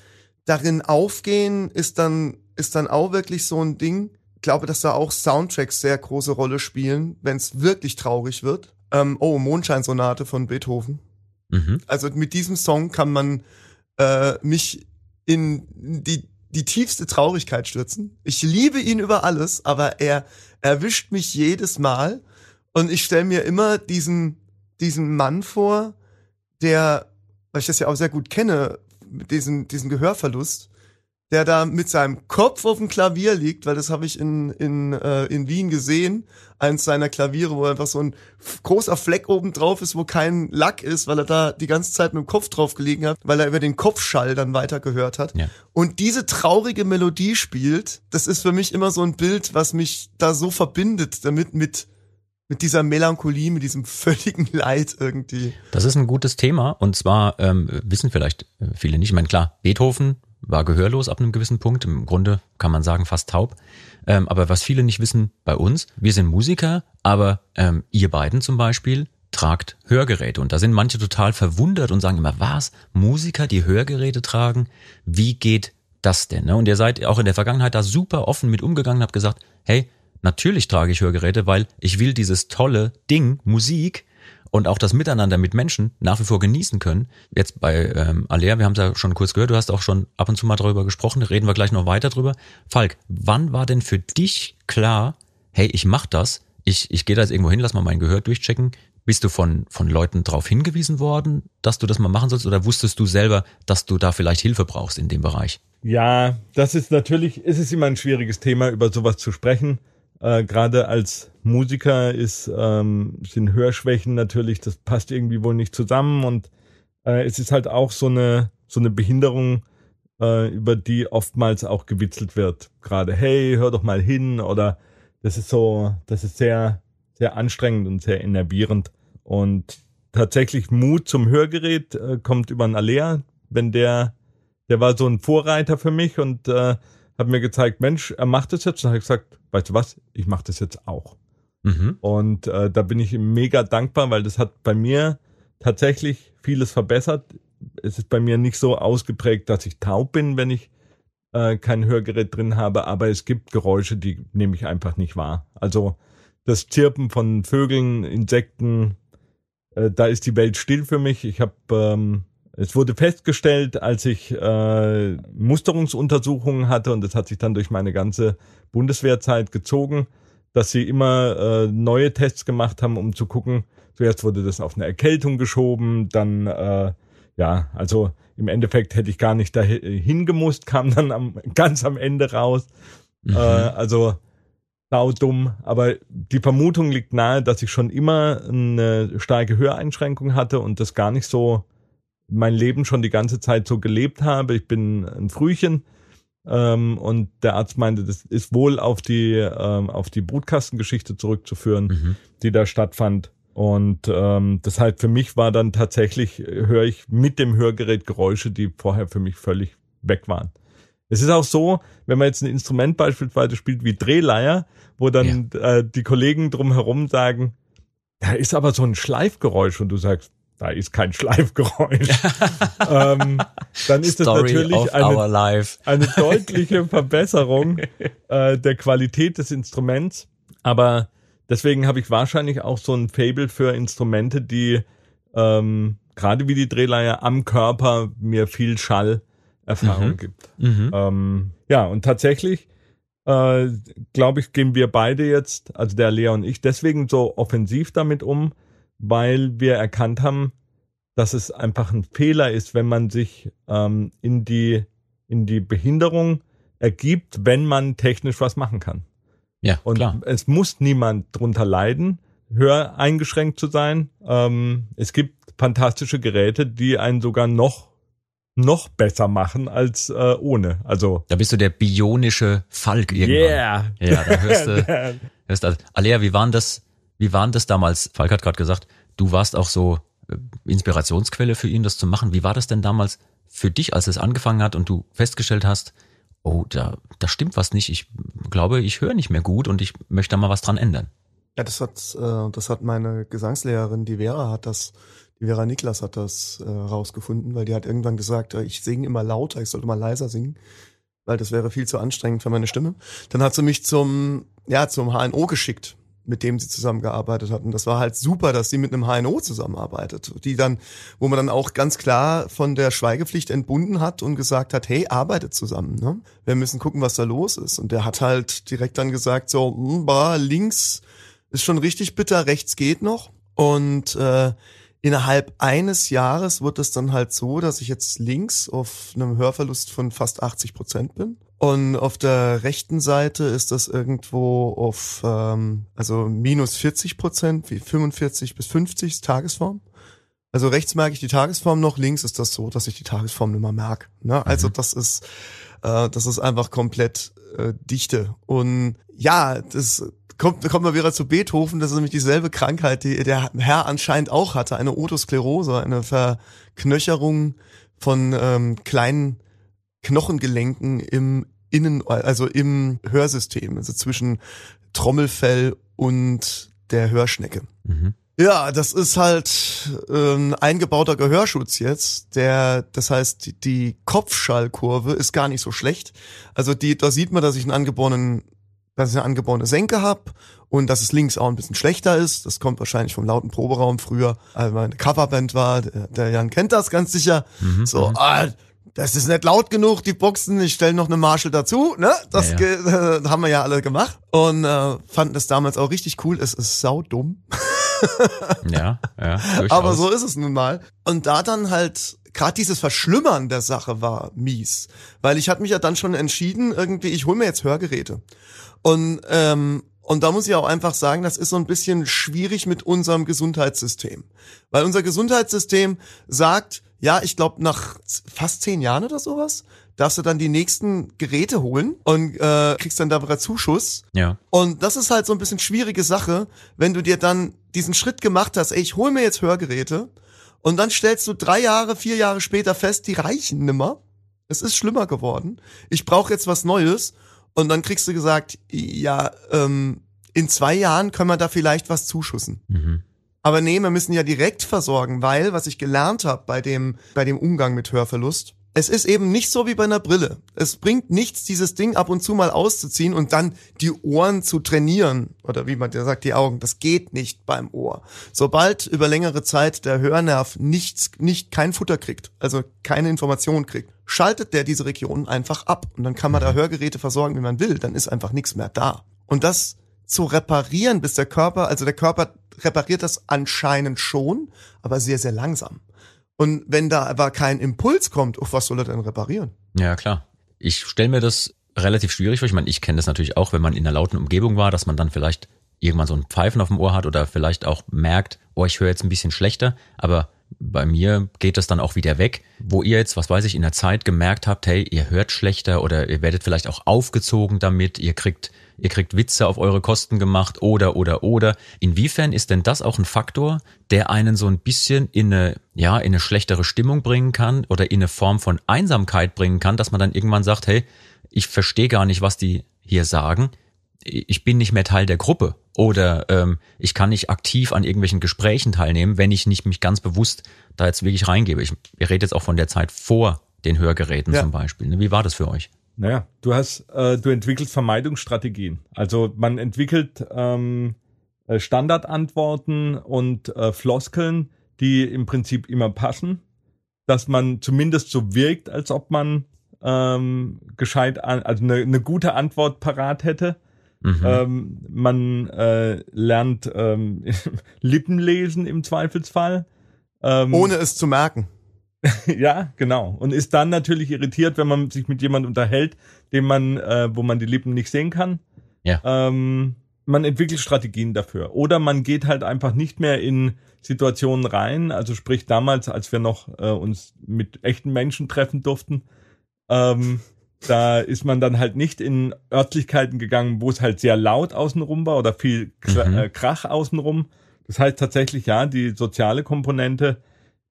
darin aufgehen ist dann, ist dann auch wirklich so ein Ding. Ich glaube, dass da auch Soundtracks sehr große Rolle spielen, wenn es wirklich traurig wird. Ähm, oh, Mondscheinsonate von Beethoven. Mhm. Also mit diesem Song kann man äh, mich in die, die tiefste Traurigkeit stürzen. Ich liebe ihn über alles, aber er erwischt mich jedes Mal. Und ich stelle mir immer diesen, diesen Mann vor, der, weil ich das ja auch sehr gut kenne, mit diesem, diesen Gehörverlust, der da mit seinem Kopf auf dem Klavier liegt, weil das habe ich in, in, äh, in Wien gesehen, eins seiner Klaviere, wo einfach so ein großer Fleck oben drauf ist, wo kein Lack ist, weil er da die ganze Zeit mit dem Kopf drauf gelegen hat, weil er über den Kopfschall dann weiter gehört hat. Ja. Und diese traurige Melodie spielt, das ist für mich immer so ein Bild, was mich da so verbindet, damit mit, mit dieser Melancholie, mit diesem völligen *laughs* Leid irgendwie. Das ist ein gutes Thema und zwar ähm, wissen vielleicht äh, viele nicht. Ich meine, klar, Beethoven war gehörlos ab einem gewissen Punkt, im Grunde kann man sagen fast taub. Ähm, aber was viele nicht wissen bei uns, wir sind Musiker, aber ähm, ihr beiden zum Beispiel tragt Hörgeräte. Und da sind manche total verwundert und sagen immer, was? Musiker, die Hörgeräte tragen? Wie geht das denn? Ne? Und ihr seid auch in der Vergangenheit da super offen mit umgegangen, habt gesagt, hey, natürlich trage ich Hörgeräte, weil ich will dieses tolle Ding, Musik, und auch das Miteinander mit Menschen nach wie vor genießen können. Jetzt bei ähm, Alea, wir haben es ja schon kurz gehört, du hast auch schon ab und zu mal darüber gesprochen, reden wir gleich noch weiter drüber. Falk, wann war denn für dich klar, hey, ich mach das, ich, ich gehe da jetzt irgendwo hin, lass mal mein Gehör durchchecken. Bist du von, von Leuten darauf hingewiesen worden, dass du das mal machen sollst oder wusstest du selber, dass du da vielleicht Hilfe brauchst in dem Bereich? Ja, das ist natürlich, es ist immer ein schwieriges Thema, über sowas zu sprechen. Äh, Gerade als Musiker ist, ähm, sind Hörschwächen natürlich, das passt irgendwie wohl nicht zusammen und äh, es ist halt auch so eine, so eine Behinderung, äh, über die oftmals auch gewitzelt wird. Gerade, hey, hör doch mal hin oder das ist so, das ist sehr, sehr anstrengend und sehr enervierend. Und tatsächlich Mut zum Hörgerät äh, kommt über einen Alea, wenn der, der war so ein Vorreiter für mich und äh, hat mir gezeigt, Mensch, er macht das jetzt. Und habe gesagt, weißt du was, ich mache das jetzt auch. Mhm. Und äh, da bin ich mega dankbar, weil das hat bei mir tatsächlich vieles verbessert. Es ist bei mir nicht so ausgeprägt, dass ich taub bin, wenn ich äh, kein Hörgerät drin habe, aber es gibt Geräusche, die nehme ich einfach nicht wahr. Also das Zirpen von Vögeln, Insekten, äh, da ist die Welt still für mich. Ich habe, ähm, es wurde festgestellt, als ich äh, Musterungsuntersuchungen hatte und das hat sich dann durch meine ganze Bundeswehrzeit gezogen, dass sie immer äh, neue Tests gemacht haben, um zu gucken. Zuerst wurde das auf eine Erkältung geschoben, dann äh, ja, also im Endeffekt hätte ich gar nicht dahin gemusst, kam dann am, *laughs* ganz am Ende raus. Mhm. Äh, also sau dumm, aber die Vermutung liegt nahe, dass ich schon immer eine starke Höreinschränkung hatte und das gar nicht so mein Leben schon die ganze Zeit so gelebt habe. Ich bin ein Frühchen ähm, und der Arzt meinte, das ist wohl auf die ähm, auf die Brutkastengeschichte zurückzuführen, Mhm. die da stattfand. Und ähm, das heißt, für mich war dann tatsächlich, äh, höre ich mit dem Hörgerät Geräusche, die vorher für mich völlig weg waren. Es ist auch so, wenn man jetzt ein Instrument beispielsweise spielt wie Drehleier, wo dann äh, die Kollegen drumherum sagen, da ist aber so ein Schleifgeräusch und du sagst, da ist kein *laughs* Schleifgeräusch. ähm, dann ist es Story natürlich of eine eine deutliche Verbesserung *laughs* äh, der Qualität des Instruments. Aber deswegen habe ich wahrscheinlich auch so ein Fable für Instrumente, die ähm, gerade wie die Drehleier am Körper mir viel Schallerfahrung Mhm. gibt. Mhm. Ähm, ja, und tatsächlich, äh, glaube ich, gehen wir beide jetzt, also der Lea und ich, deswegen so offensiv damit um, weil wir erkannt haben, dass es einfach ein Fehler ist, wenn man sich ähm, in die in die Behinderung ergibt, wenn man technisch was machen kann. Ja, Und klar. es muss niemand drunter leiden, hör eingeschränkt zu sein. Ähm, es gibt fantastische Geräte, die einen sogar noch noch besser machen als äh, ohne. Also Da bist du der bionische Falk irgendwann. yeah. Ja, da hörst du, *laughs* hörst du Alea, wie waren das, wie waren das damals? Falk hat gerade gesagt, du warst auch so äh, Inspirationsquelle für ihn, das zu machen. Wie war das denn damals für dich, als es angefangen hat und du festgestellt hast, oh, da, da stimmt was nicht. Ich glaube, ich höre nicht mehr gut und ich möchte da mal was dran ändern. Ja, das hat, äh, das hat meine Gesangslehrerin, die Vera, hat das, die Vera Niklas hat das äh, rausgefunden, weil die hat irgendwann gesagt, äh, ich singe immer lauter, ich sollte mal leiser singen, weil das wäre viel zu anstrengend für meine Stimme. Dann hat sie mich zum, ja, zum HNO geschickt, mit dem sie zusammengearbeitet hat. Und das war halt super, dass sie mit einem HNO zusammenarbeitet, die dann, wo man dann auch ganz klar von der Schweigepflicht entbunden hat und gesagt hat, hey, arbeitet zusammen, ne? Wir müssen gucken, was da los ist. Und der hat halt direkt dann gesagt, so, hm, bah, links ist schon richtig bitter, rechts geht noch. Und äh, innerhalb eines Jahres wird es dann halt so, dass ich jetzt links auf einem Hörverlust von fast 80 Prozent bin. Und auf der rechten Seite ist das irgendwo auf ähm, also minus 40 Prozent, wie 45 bis 50 Tagesform. Also rechts merke ich die Tagesform noch, links ist das so, dass ich die Tagesform nicht mehr merke. Ne? Also das ist äh, das ist einfach komplett äh, dichte. Und ja, das kommt, kommt mal wieder zu Beethoven, das ist nämlich dieselbe Krankheit, die der Herr anscheinend auch hatte, eine Otosklerose, eine Verknöcherung von ähm, kleinen Knochengelenken im Innen, also im Hörsystem, also zwischen Trommelfell und der Hörschnecke. Mhm. Ja, das ist halt ähm, eingebauter Gehörschutz jetzt. Der, das heißt, die, die Kopfschallkurve ist gar nicht so schlecht. Also die, da sieht man, dass ich einen angeborenen, dass ich eine angeborene Senke hab und dass es links auch ein bisschen schlechter ist. Das kommt wahrscheinlich vom lauten Proberaum früher, als meine Coverband war. Der, der Jan kennt das ganz sicher. Mhm, so, mhm. ah, das ist nicht laut genug, die Boxen, ich stelle noch eine Marshall dazu, ne? Das Ja, äh, *laughs* haben wir ja alle gemacht und äh, fanden das damals auch richtig cool. Es ist saudumm. *laughs* Ja, ja. Durchaus. Aber so ist es nun mal. Und da dann halt gerade dieses Verschlimmern der Sache war mies, weil ich hatte mich ja dann schon entschieden, irgendwie ich hole mir jetzt Hörgeräte. Und ähm, und da muss ich auch einfach sagen, das ist so ein bisschen schwierig mit unserem Gesundheitssystem, weil unser Gesundheitssystem sagt, ja, ich glaube nach fast zehn Jahren oder sowas darfst du dann die nächsten Geräte holen und äh, kriegst dann da Zuschuss. Ja. Und das ist halt so ein bisschen schwierige Sache, wenn du dir dann diesen Schritt gemacht hast, ey, ich hol mir jetzt Hörgeräte und dann stellst du drei Jahre, vier Jahre später fest, die reichen nimmer. Es ist schlimmer geworden. Ich brauche jetzt was Neues und dann kriegst du gesagt, ja, ähm, in zwei Jahren können wir da vielleicht was zuschussen. Mhm. Aber nee, wir müssen ja direkt versorgen, weil, was ich gelernt habe bei dem, bei dem Umgang mit Hörverlust, es ist eben nicht so wie bei einer Brille. Es bringt nichts, dieses Ding ab und zu mal auszuziehen und dann die Ohren zu trainieren. Oder wie man ja sagt, die Augen. Das geht nicht beim Ohr. Sobald über längere Zeit der Hörnerv nichts, nicht kein Futter kriegt, also keine Information kriegt, schaltet der diese Region einfach ab. Und dann kann man da Hörgeräte versorgen, wie man will. Dann ist einfach nichts mehr da. Und das zu reparieren, bis der Körper, also der Körper repariert das anscheinend schon, aber sehr, sehr langsam. Und wenn da aber kein Impuls kommt, auf was soll er denn reparieren? Ja, klar. Ich stelle mir das relativ schwierig vor. Ich meine, ich kenne das natürlich auch, wenn man in einer lauten Umgebung war, dass man dann vielleicht irgendwann so ein Pfeifen auf dem Ohr hat oder vielleicht auch merkt, oh, ich höre jetzt ein bisschen schlechter, aber bei mir geht das dann auch wieder weg, wo ihr jetzt, was weiß ich, in der Zeit gemerkt habt, hey, ihr hört schlechter oder ihr werdet vielleicht auch aufgezogen damit, ihr kriegt, ihr kriegt Witze auf eure Kosten gemacht oder, oder, oder. Inwiefern ist denn das auch ein Faktor, der einen so ein bisschen in eine, ja, in eine schlechtere Stimmung bringen kann oder in eine Form von Einsamkeit bringen kann, dass man dann irgendwann sagt, hey, ich verstehe gar nicht, was die hier sagen. Ich bin nicht mehr Teil der Gruppe oder ähm, ich kann nicht aktiv an irgendwelchen Gesprächen teilnehmen, wenn ich nicht mich ganz bewusst da jetzt wirklich reingebe. Ich, ich rede jetzt auch von der Zeit vor den Hörgeräten Ja. zum Beispiel. ne? Wie war das für euch? Naja, du hast, äh, du entwickelst Vermeidungsstrategien. Also man entwickelt ähm, äh, Standardantworten und äh, Floskeln, die im Prinzip immer passen, dass man zumindest so wirkt, als ob man ähm, gescheit, an, also eine, eine gute Antwort parat hätte. Mhm. Ähm, man äh, lernt ähm, *laughs* Lippenlesen im Zweifelsfall. Ähm, Ohne es zu merken. *laughs* ja, genau. Und ist dann natürlich irritiert, wenn man sich mit jemandem unterhält, dem man, äh, wo man die Lippen nicht sehen kann. Ja. Ähm, man entwickelt Strategien dafür. Oder man geht halt einfach nicht mehr in Situationen rein. Also sprich damals, als wir noch äh, uns mit echten Menschen treffen durften, ähm, da ist man dann halt nicht in Örtlichkeiten gegangen, wo es halt sehr laut außenrum war oder viel Mhm. äh, Krach außenrum. Das heißt tatsächlich, ja, die soziale Komponente,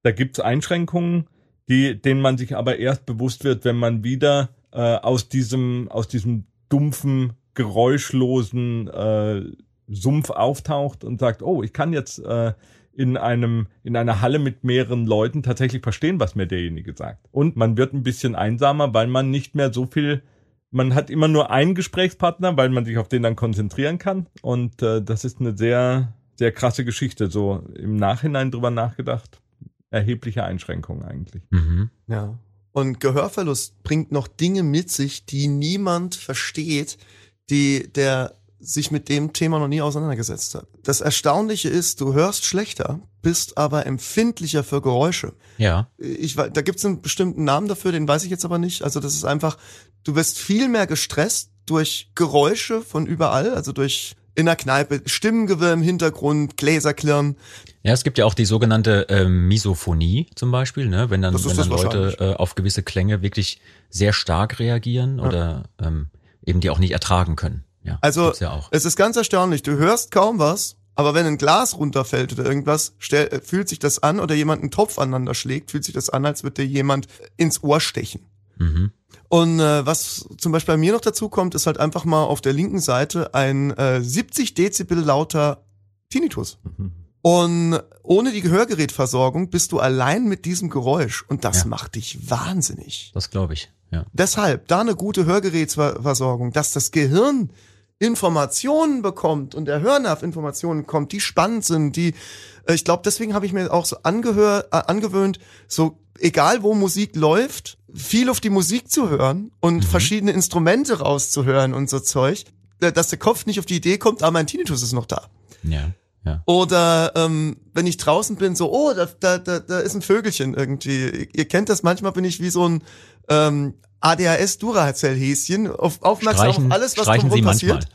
da gibt's Einschränkungen, die, denen man sich aber erst bewusst wird, wenn man wieder äh, aus diesem, aus diesem dumpfen, geräuschlosen äh, Sumpf auftaucht und sagt, oh, ich kann jetzt äh, in einem, in einer Halle mit mehreren Leuten tatsächlich verstehen, was mir derjenige sagt. Und man wird ein bisschen einsamer, weil man nicht mehr so viel, man hat immer nur einen Gesprächspartner, weil man sich auf den dann konzentrieren kann. Und äh, das ist eine sehr, sehr krasse Geschichte. So im Nachhinein drüber nachgedacht, erhebliche Einschränkungen eigentlich. Mhm. Ja. Und Gehörverlust bringt noch Dinge mit sich, die niemand versteht, die der sich mit dem Thema noch nie auseinandergesetzt hat. Das Erstaunliche ist, du hörst schlechter, bist aber empfindlicher für Geräusche. Ja. Ich, da gibt es einen bestimmten Namen dafür, den weiß ich jetzt aber nicht. Also das ist einfach, du wirst viel mehr gestresst durch Geräusche von überall, also durch in der Kneipe, Stimmengewirr im Hintergrund, Gläserklirren. Ja, es gibt ja auch die sogenannte ähm, Misophonie zum Beispiel, ne? wenn dann, wenn dann Leute äh, auf gewisse Klänge wirklich sehr stark reagieren oder ähm, eben die auch nicht ertragen können. Ja, Also ja auch. es ist ganz erstaunlich, du hörst kaum was, aber wenn ein Glas runterfällt oder irgendwas, stell, äh, fühlt sich das an oder jemand einen Topf aneinander schlägt, fühlt sich das an, als würde dir jemand ins Ohr stechen. Mhm. Und äh, was zum Beispiel bei mir noch dazu kommt, ist halt einfach mal auf der linken Seite ein äh, 70 Dezibel lauter Tinnitus. Und ohne die Gehörgerätversorgung bist du allein mit diesem Geräusch und das Ja. macht dich wahnsinnig. Das glaube ich. Ja. Deshalb da eine gute Hörgerätsversorgung, dass das Gehirn Informationen bekommt und der Hörnerv Informationen bekommt, die spannend sind, die äh, ich glaube, deswegen habe ich mir auch so angehör, äh, angewöhnt, so egal wo Musik läuft, viel auf die Musik zu hören und verschiedene Instrumente rauszuhören und so Zeug, äh, dass der Kopf nicht auf die Idee kommt, ah, mein Tinnitus ist noch da. Ja. Ja. Oder ähm, wenn ich draußen bin, so, oh, da, da, da, da ist ein Vögelchen irgendwie. Ihr kennt das, manchmal bin ich wie so ein ähm, ADHS-Duracell-Häschen, auf, aufmerksam Streichen, auf alles, was drumherum passiert.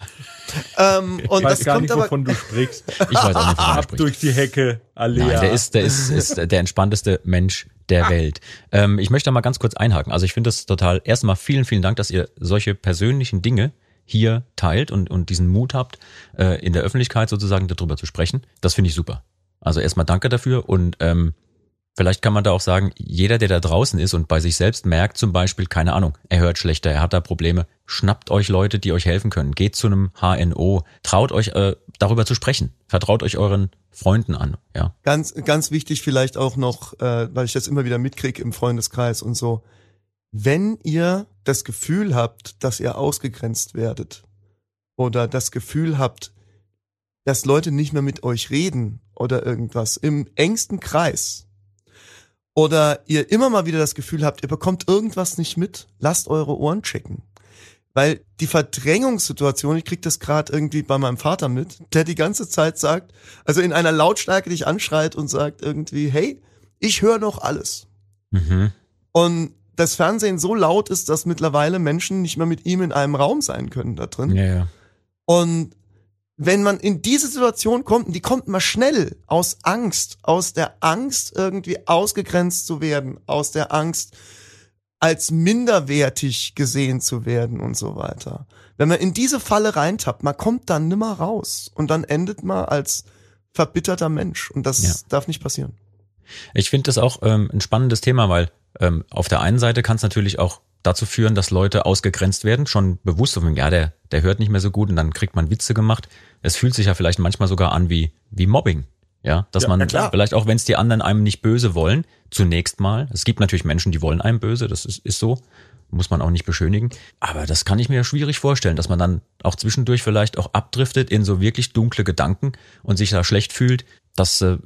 Ähm, und Ich weiß das gar kommt nicht, aber, wovon du *laughs* sprichst. Ich weiß auch nicht, wovon er Ab spricht. durch die Hecke, Alea. Nein, der ist, der ist, ist der entspannteste Mensch der Welt. Ähm, ich möchte da mal ganz kurz einhaken. Also ich finde das total, erstmal vielen, vielen Dank, dass ihr solche persönlichen Dinge hier teilt und, und diesen Mut habt, äh, in der Öffentlichkeit sozusagen darüber zu sprechen. Das finde ich super. Also erstmal danke dafür und ähm, vielleicht kann man da auch sagen, jeder, der da draußen ist und bei sich selbst merkt zum Beispiel, keine Ahnung, er hört schlechter, er hat da Probleme, schnappt euch Leute, die euch helfen können, geht zu einem HNO, traut euch äh, darüber zu sprechen, vertraut euch euren Freunden an, ja. ganz, ganz wichtig vielleicht auch noch, äh, weil ich das immer wieder mitkriege im Freundeskreis und so, wenn ihr das Gefühl habt, dass ihr ausgegrenzt werdet oder das Gefühl habt, dass Leute nicht mehr mit euch reden oder irgendwas im engsten Kreis oder ihr immer mal wieder das Gefühl habt, ihr bekommt irgendwas nicht mit, lasst eure Ohren checken. Weil die Verdrängungssituation, ich krieg das gerade irgendwie bei meinem Vater mit, der die ganze Zeit sagt, also in einer Lautstärke dich anschreit und sagt irgendwie, hey, ich höre noch alles. Mhm. Und das Fernsehen so laut ist, dass mittlerweile Menschen nicht mehr mit ihm in einem Raum sein können da drin. Ja, ja. Und wenn man in diese Situation kommt, und die kommt mal schnell aus Angst, aus der Angst irgendwie ausgegrenzt zu werden, aus der Angst als minderwertig gesehen zu werden und so weiter. Wenn man in diese Falle reintappt, man kommt dann nimmer raus und dann endet man als verbitterter Mensch und das Ja. darf nicht passieren. Ich finde das auch ähm, ein spannendes Thema, weil ähm, auf der einen Seite kann es natürlich auch dazu führen, dass Leute ausgegrenzt werden, schon bewusst, von, ja, der, der hört nicht mehr so gut und dann kriegt man Witze gemacht. Es fühlt sich ja vielleicht manchmal sogar an wie, wie Mobbing. Ja, dass Ja, man klar. vielleicht auch, wenn es die anderen einem nicht böse wollen, zunächst mal. Es gibt natürlich Menschen, die wollen einem böse, das ist, ist so, muss man auch nicht beschönigen. Aber das kann ich mir schwierig vorstellen, dass man dann auch zwischendurch vielleicht auch abdriftet in so wirklich dunkle Gedanken und sich da schlecht fühlt. Das äh,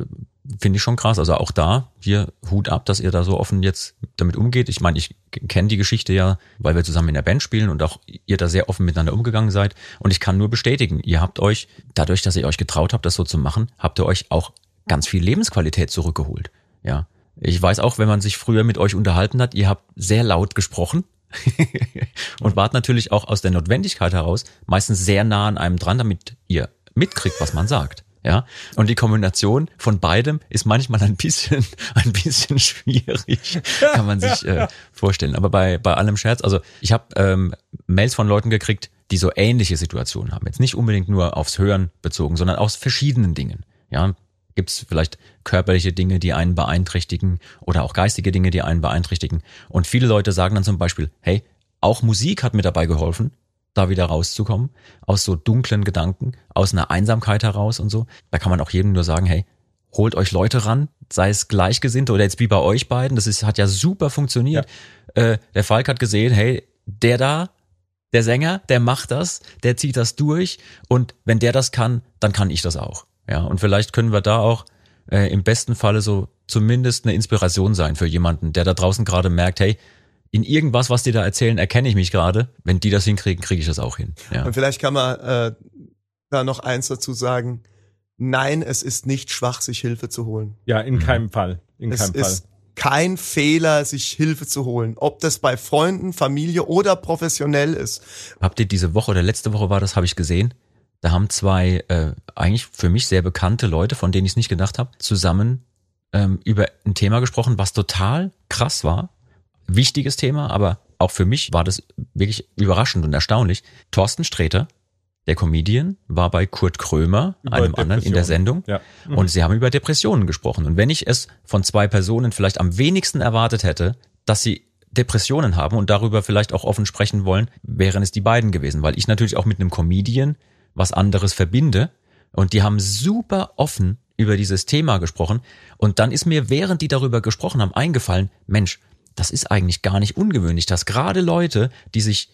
finde ich schon krass. Also auch da, hier Hut ab, dass ihr da so offen jetzt damit umgeht. Ich meine, ich kenne die Geschichte ja, weil wir zusammen in der Band spielen und auch ihr da sehr offen miteinander umgegangen seid. Und ich kann nur bestätigen, ihr habt euch, dadurch, dass ihr euch getraut habt, das so zu machen, habt ihr euch auch ganz viel Lebensqualität zurückgeholt. Ja. Ich weiß auch, wenn man sich früher mit euch unterhalten hat, ihr habt sehr laut gesprochen. *laughs* und wart natürlich auch aus der Notwendigkeit heraus meistens sehr nah an einem dran, damit ihr mitkriegt, was man sagt. Ja, und die Kombination von beidem ist manchmal ein bisschen, *laughs* ein bisschen schwierig, kann man sich äh, vorstellen. Aber bei, bei allem Scherz, also ich habe ähm, Mails von Leuten gekriegt, die so ähnliche Situationen haben. Jetzt nicht unbedingt nur aufs Hören bezogen, sondern aus verschiedenen Dingen. Ja, gibt es vielleicht körperliche Dinge, die einen beeinträchtigen oder auch geistige Dinge, die einen beeinträchtigen. Und viele Leute sagen dann zum Beispiel, hey, auch Musik hat mir dabei geholfen, da wieder rauszukommen, aus so dunklen Gedanken, aus einer Einsamkeit heraus und so. Da kann man auch jedem nur sagen, hey, holt euch Leute ran, sei es Gleichgesinnte oder jetzt wie bei euch beiden, das ist, hat ja super funktioniert. Äh, der Falk hat gesehen, hey, der da, der Sänger, der macht das, der zieht das durch und wenn der das kann, dann kann ich das auch. Ja, und vielleicht können wir da auch äh, im besten Falle so zumindest eine Inspiration sein für jemanden, der da draußen gerade merkt, hey, in irgendwas, was die da erzählen, erkenne ich mich gerade. Wenn die das hinkriegen, kriege ich das auch hin. Ja. Und vielleicht kann man äh, da noch eins dazu sagen. Nein, es ist nicht schwach, sich Hilfe zu holen. Ja, in keinem Fall. In Es keinem Fall. ist kein Fehler, sich Hilfe zu holen. Ob das bei Freunden, Familie oder professionell ist. Habt ihr diese Woche oder letzte Woche war das, habe ich gesehen. Da haben zwei äh, eigentlich für mich sehr bekannte Leute, von denen ich es nicht gedacht habe, zusammen ähm, über ein Thema gesprochen, was total krass war. Wichtiges Thema, aber auch für mich war das wirklich überraschend und erstaunlich. Thorsten Sträter, der Comedian, war bei Kurt Krömer, Über einem anderen, in der. Sendung. Ja. Und sie haben über Depressionen gesprochen. Und wenn ich es von zwei Personen vielleicht am wenigsten erwartet hätte, dass sie Depressionen haben und darüber vielleicht auch offen sprechen wollen, wären es die beiden gewesen, weil ich natürlich auch mit einem Comedian was anderes verbinde. Und die haben super offen über dieses Thema gesprochen und dann ist mir, während die darüber gesprochen haben, eingefallen, Mensch, das ist eigentlich gar nicht ungewöhnlich, dass gerade Leute, die sich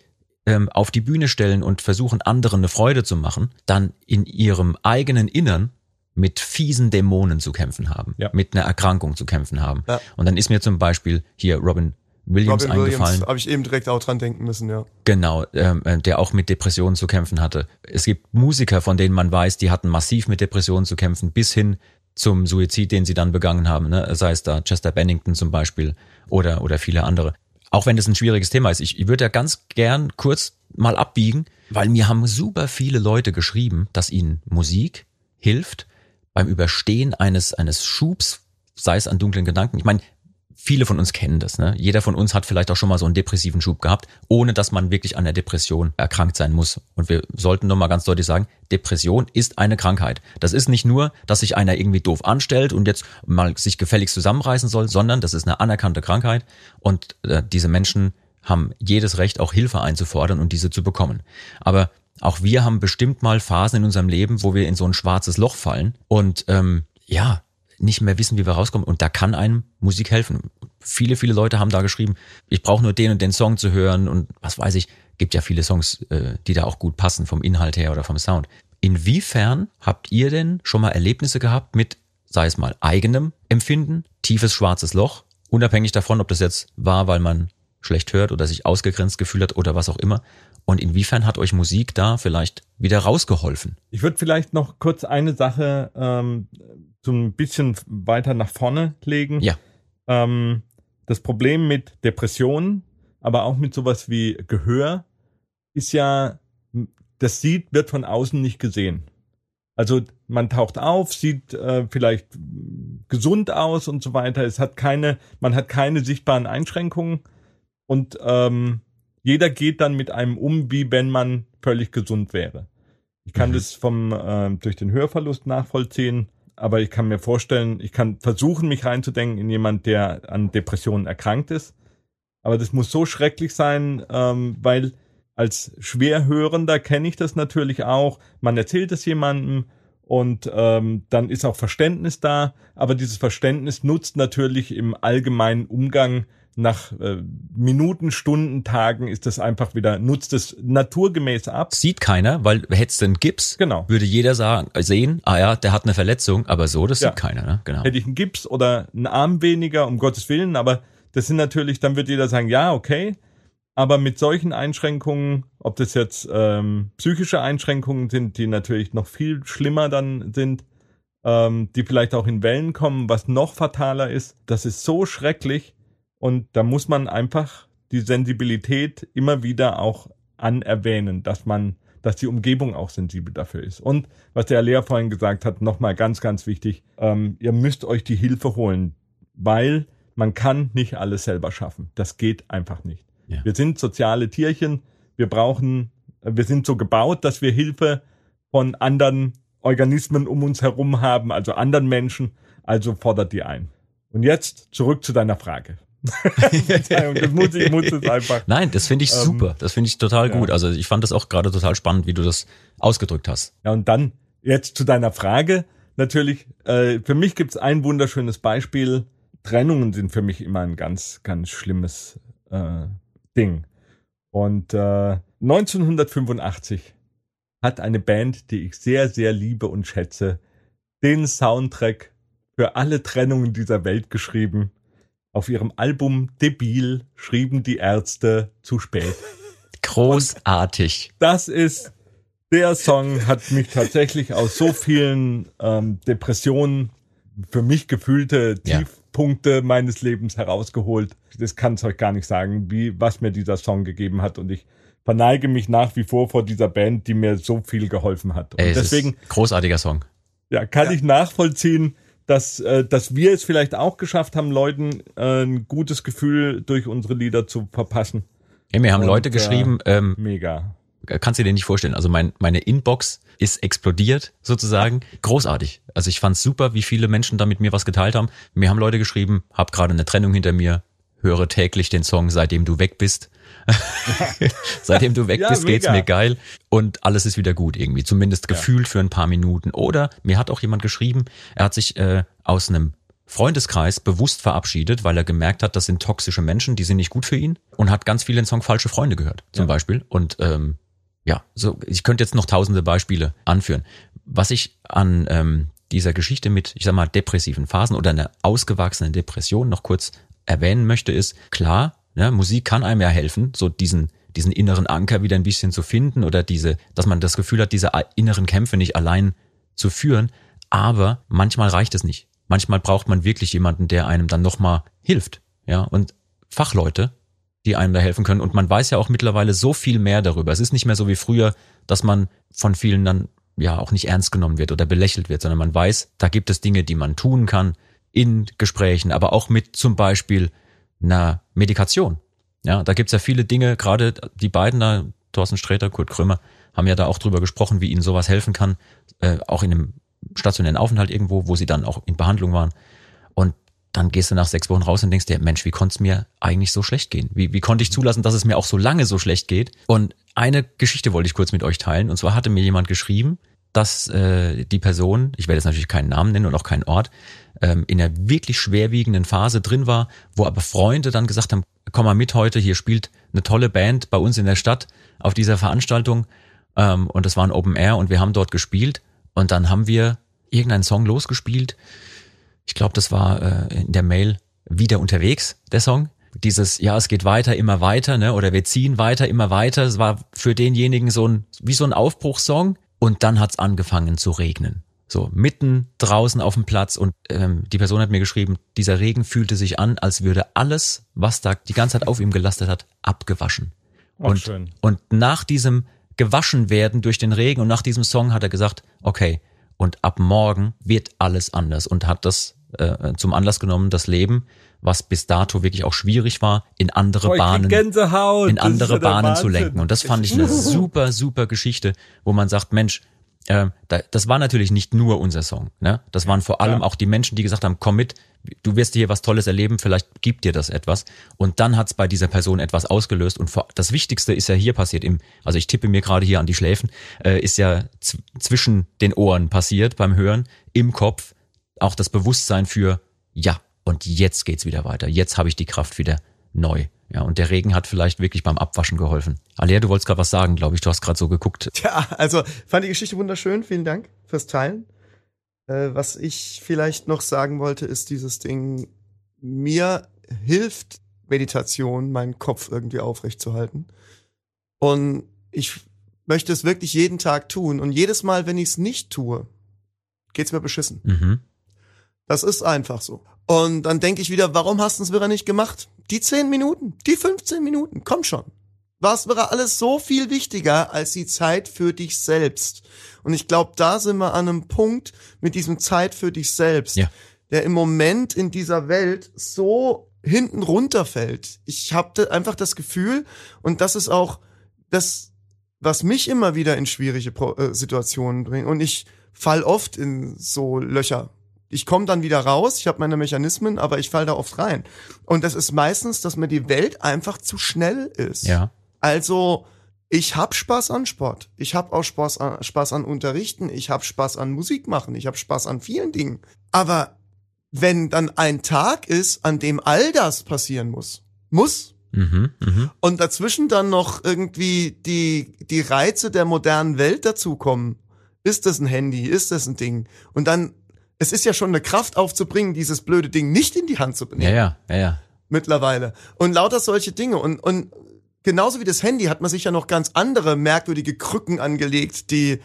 ähm, auf die Bühne stellen und versuchen, anderen eine Freude zu machen, dann in ihrem eigenen Innern mit fiesen Dämonen zu kämpfen haben, Ja. mit einer Erkrankung zu kämpfen haben. Ja. Und dann ist mir zum Beispiel hier Robin Williams Robin eingefallen. Williams habe ich eben direkt auch dran denken müssen, ja. Genau, ähm, äh, der auch mit Depressionen zu kämpfen hatte. Es gibt Musiker, von denen man weiß, die hatten massiv mit Depressionen zu kämpfen, bis hin zum Suizid, den sie dann begangen haben. Ne? Sei es da Chester Bennington zum Beispiel oder, oder viele andere. Auch wenn das ein schwieriges Thema ist. Ich, ich würde ja ganz gern kurz mal abbiegen, weil mir haben super viele Leute geschrieben, dass ihnen Musik hilft beim Überstehen eines, eines Schubs, sei es an dunklen Gedanken. Ich meine, viele von uns kennen das. Ne? Jeder von uns hat vielleicht auch schon mal so einen depressiven Schub gehabt, ohne dass man wirklich an der Depression erkrankt sein muss. Und wir sollten doch mal ganz deutlich sagen, Depression ist eine Krankheit. Das ist nicht nur, dass sich einer irgendwie doof anstellt und jetzt mal sich gefälligst zusammenreißen soll, sondern das ist eine anerkannte Krankheit und äh, diese Menschen haben jedes Recht, auch Hilfe einzufordern und diese zu bekommen. Aber auch wir haben bestimmt mal Phasen in unserem Leben, wo wir in so ein schwarzes Loch fallen und ähm, ja, nicht mehr wissen, wie wir rauskommen. Und da kann einem Musik helfen. Viele, viele Leute haben da geschrieben, ich brauche nur den und den Song zu hören und was weiß ich, gibt ja viele Songs, äh, die da auch gut passen vom Inhalt her oder vom Sound. Inwiefern habt ihr denn schon mal Erlebnisse gehabt mit, sei es mal eigenem Empfinden, tiefes schwarzes Loch, unabhängig davon, ob das jetzt war, weil man schlecht hört oder sich ausgegrenzt gefühlt hat oder was auch immer? Und inwiefern hat euch Musik da vielleicht wieder rausgeholfen? Ich würde vielleicht noch kurz eine Sache ähm, so ein bisschen weiter nach vorne legen. Ja. Ähm, das Problem mit Depressionen, aber auch mit sowas wie Gehör, ist ja, das sieht, wird von außen nicht gesehen. Also man taucht auf, sieht äh, vielleicht gesund aus und so weiter. Es hat keine, man hat keine sichtbaren Einschränkungen und ähm, jeder geht dann mit einem um, wie wenn man völlig gesund wäre. Ich kann Mhm. das vom äh, durch den Hörverlust nachvollziehen, aber ich kann mir vorstellen, ich kann versuchen, mich reinzudenken in jemand, der an Depressionen erkrankt ist. Aber das muss so schrecklich sein, ähm, weil als Schwerhörender kenne ich das natürlich auch. Man erzählt es jemandem und ähm, dann ist auch Verständnis da. Aber dieses Verständnis nutzt natürlich im allgemeinen Umgang nach äh, Minuten, Stunden, Tagen ist das einfach wieder, nutzt es naturgemäß ab. Sieht keiner, weil hättest du einen Gips, Genau. würde jeder sagen, sehen, ah ja, der hat eine Verletzung, aber so, das Ja. sieht keiner, ne? Genau. hätte ich einen Gips oder einen Arm weniger, um Gottes Willen, aber das sind natürlich, dann wird jeder sagen, ja, okay, aber mit solchen Einschränkungen, ob das jetzt ähm, psychische Einschränkungen sind, die natürlich noch viel schlimmer dann sind, ähm, die vielleicht auch in Wellen kommen, was noch fataler ist, das ist so schrecklich und da muss man einfach die Sensibilität immer wieder auch anerwähnen, dass man, dass die Umgebung auch sensibel dafür ist. Und was der Lehrer vorhin gesagt hat, nochmal ganz, ganz wichtig, ähm, ihr müsst euch die Hilfe holen, weil man kann nicht alles selber schaffen. Das geht einfach nicht. Ja. Wir sind soziale Tierchen, wir brauchen, wir sind so gebaut, dass wir Hilfe von anderen Organismen um uns herum haben, also anderen Menschen, also fordert die ein. Und jetzt zurück zu deiner Frage. Das muss ich muss es einfach. Nein, das finde ich Ähm, super. Das finde ich total ja. gut. Also ich fand das auch gerade total spannend, wie du das ausgedrückt hast. Ja, und dann jetzt zu deiner Frage. Natürlich, äh, für mich gibt's ein wunderschönes Beispiel. Trennungen sind für mich immer ein ganz, ganz schlimmes äh, Ding. Und äh, 1985 hat eine Band, die ich sehr, sehr liebe und schätze, den Soundtrack für alle Trennungen dieser Welt geschrieben. Auf ihrem Album Debil schrieben die Ärzte zu spät. Großartig. Das ist der Song hat mich tatsächlich aus so vielen ähm, Depressionen für mich gefühlte Ja. Tiefpunkte meines Lebens herausgeholt. Das kann es euch gar nicht sagen, wie was mir dieser Song gegeben hat und ich verneige mich nach wie vor vor dieser Band, die mir so viel geholfen hat. Und Ey, es deswegen ist großartiger Song. ja, kann ich nachvollziehen, dass, äh, dass wir es vielleicht auch geschafft haben, Leuten äh, ein gutes Gefühl durch unsere Lieder zu verpassen. Ey, mir haben Und, Leute äh, geschrieben, ähm, Mega. kannst du dir nicht vorstellen. Also mein, meine Inbox ist explodiert sozusagen. Großartig. Also ich fand's super, wie viele Menschen da mit mir was geteilt haben. Mir haben Leute geschrieben, hab gerade eine Trennung hinter mir, höre täglich den Song, seitdem du weg bist. *laughs* seitdem du weg Ja, bist, geht's mir geil und alles ist wieder gut irgendwie, zumindest gefühlt für ein paar Minuten. Oder mir hat auch jemand geschrieben, er hat sich äh, aus einem Freundeskreis bewusst verabschiedet, weil er gemerkt hat, das sind toxische Menschen, die sind nicht gut für ihn und hat ganz viel den Song Falsche Freunde gehört, zum Beispiel. Und ähm, ja, so ich könnte jetzt noch tausende Beispiele anführen. Was ich an ähm, dieser Geschichte mit, ich sag mal, depressiven Phasen oder einer ausgewachsenen Depression noch kurz erwähnen möchte, ist klar, ja, Musik kann einem ja helfen, so diesen diesen inneren Anker wieder ein bisschen zu finden oder diese, dass man das Gefühl hat, diese inneren Kämpfe nicht allein zu führen. Aber manchmal reicht es nicht. Manchmal braucht man wirklich jemanden, der einem dann nochmal hilft. Ja, und Fachleute, die einem da helfen können. Und man weiß ja auch mittlerweile so viel mehr darüber. Es ist nicht mehr so wie früher, dass man von vielen dann ja auch nicht ernst genommen wird oder belächelt wird, sondern man weiß, da gibt es Dinge, die man tun kann in Gesprächen, aber auch mit zum Beispiel einer Medikation. Ja, da gibt's ja viele Dinge, gerade die beiden da, Thorsten Sträter, Kurt Krömer, haben ja da auch drüber gesprochen, wie ihnen sowas helfen kann, äh, auch in einem stationären Aufenthalt irgendwo, wo sie dann auch in Behandlung waren. Und dann gehst du nach sechs Wochen raus und denkst dir, Mensch, wie konnte es mir eigentlich so schlecht gehen? Wie, wie konnte ich zulassen, dass es mir auch so lange so schlecht geht? Und eine Geschichte wollte ich kurz mit euch teilen. Und zwar hatte mir jemand geschrieben, dass äh, die Person, ich werde jetzt natürlich keinen Namen nennen und auch keinen Ort, ähm, in einer wirklich schwerwiegenden Phase drin war, wo aber Freunde dann gesagt haben, komm mal mit heute, hier spielt eine tolle Band bei uns in der Stadt auf dieser Veranstaltung. Ähm, und das war ein Open Air und wir haben dort gespielt. Und dann haben wir irgendeinen Song losgespielt. Ich glaube, das war äh, in der Mail wieder unterwegs, der Song. Dieses, ja, es geht weiter, immer weiter, ne? Oder wir ziehen weiter, immer weiter. Es war für denjenigen so ein, wie so ein Aufbruchssong. Und dann hat's angefangen zu regnen. So mitten draußen auf dem Platz und ähm, die Person hat mir geschrieben, dieser Regen fühlte sich an, als würde alles, was da die ganze Zeit auf ihm gelastet hat, abgewaschen. Auch und, schön. und nach diesem gewaschen werden durch den Regen und nach diesem Song hat er gesagt, okay, und ab morgen wird alles anders und hat das äh, zum Anlass genommen, das Leben, was bis dato wirklich auch schwierig war, in andere Oh, Bahnen in andere Bahnen zu Wahnsinn. lenken. Und das fand ich eine *laughs* super, super Geschichte, wo man sagt, Mensch, äh, da, das war natürlich nicht nur unser Song. Ne? Das waren vor allem Ja. auch die Menschen, die gesagt haben, komm mit, du wirst hier was Tolles erleben, vielleicht gibt dir das etwas. Und dann hat's bei dieser Person etwas ausgelöst. Und das Wichtigste ist ja hier passiert, im, also ich tippe mir gerade hier an die Schläfen, äh, ist ja zwischen den Ohren passiert beim Hören, im Kopf, auch das Bewusstsein für, ja, und jetzt geht's wieder weiter. Jetzt habe ich die Kraft wieder neu. Ja, und der Regen hat vielleicht wirklich beim Abwaschen geholfen. Alea, du wolltest gerade was sagen, glaube ich. Du hast gerade so geguckt. Tja, also fand die Geschichte wunderschön. Vielen Dank fürs Teilen. Äh, was ich vielleicht noch sagen wollte, ist dieses Ding, mir hilft Meditation, meinen Kopf irgendwie aufrechtzuerhalten. Und ich möchte es wirklich jeden Tag tun. Und jedes Mal, wenn ich es nicht tue, geht's mir beschissen. Mhm. Das ist einfach so. Und dann denke ich wieder, warum hast du es wieder nicht gemacht? Die 10 Minuten, die 15 Minuten, komm schon. Was wäre alles so viel wichtiger als die Zeit für dich selbst? Und ich glaube, da sind wir an einem Punkt mit diesem Zeit für dich selbst, Ja. der im Moment in dieser Welt so hinten runterfällt. Ich habe einfach das Gefühl, und das ist auch das, was mich immer wieder in schwierige äh, Situationen bringt. Und ich fall oft in so Löcher. Ich komme dann wieder raus, ich habe meine Mechanismen, aber ich fall da oft rein. Und das ist meistens, dass mir die Welt einfach zu schnell ist. Ja. Also, ich hab Spaß an Sport. Ich hab auch Spaß an, Spaß an Unterrichten. Ich hab Spaß an Musik machen. Ich hab Spaß an vielen Dingen. Aber wenn dann ein Tag ist, an dem all das passieren muss, muss, Mhm. Mhm. und dazwischen dann noch irgendwie die, die Reize der modernen Welt dazukommen, ist das ein Handy, ist das ein Ding? Und dann, es ist ja schon eine Kraft aufzubringen, dieses blöde Ding nicht in die Hand zu Ja, nehmen ja, ja, ja. mittlerweile. Und lauter solche Dinge. Und, und genauso wie das Handy hat man sich ja noch ganz andere merkwürdige Krücken angelegt, die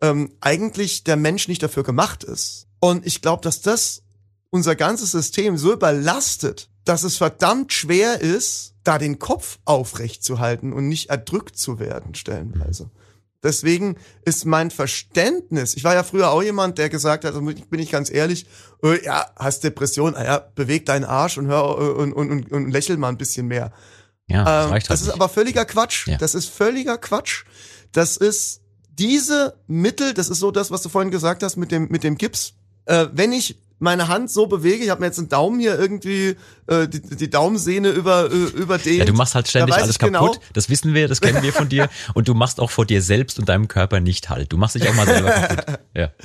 ähm, eigentlich der Mensch nicht dafür gemacht ist. Und ich glaube, dass das unser ganzes System so überlastet, dass es verdammt schwer ist, da den Kopf aufrecht zu halten und nicht erdrückt zu werden, stellenweise. Deswegen ist mein Verständnis, ich war ja früher auch jemand, der gesagt hat, also bin ich ganz ehrlich, äh, ja, hast Depression, ah ja, beweg deinen Arsch und hör äh, und, und, und, und lächel mal ein bisschen mehr. Ja, das Ähm, reicht halt das ist nicht. aber völliger Quatsch. Ja. Das ist völliger Quatsch. Das ist diese Mittel, das ist so das, was du vorhin gesagt hast mit dem, mit dem Gips. Äh, wenn ich meine Hand so bewege, ich habe mir jetzt einen Daumen hier irgendwie, äh, die, die Daumensehne über, äh, über den. Ja, du machst halt ständig alles kaputt. Genau, das wissen wir, das kennen wir von dir. *laughs* Und du machst auch vor dir selbst und deinem Körper nicht halt. Du machst dich auch mal selber kaputt. Ja. *laughs*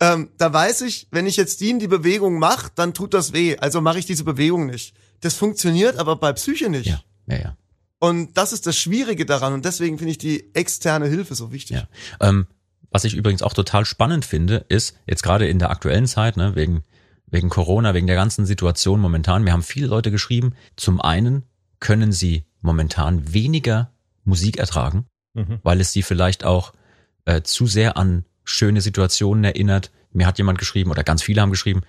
Ähm, da weiß ich, wenn ich jetzt die die Bewegung mache, dann tut das weh. Also mache ich diese Bewegung nicht. Das funktioniert aber bei Psyche nicht. Ja, ja, ja. Und das ist das Schwierige daran. Und deswegen finde ich die externe Hilfe so wichtig. Ja. Ähm, was ich übrigens auch total spannend finde, ist jetzt gerade in der aktuellen Zeit, ne, wegen wegen Corona, wegen der ganzen Situation momentan. Mir haben viele Leute geschrieben, zum einen können sie momentan weniger Musik ertragen, mhm. weil es sie vielleicht auch äh, zu sehr an schöne Situationen erinnert. Mir hat jemand geschrieben oder ganz viele haben geschrieben,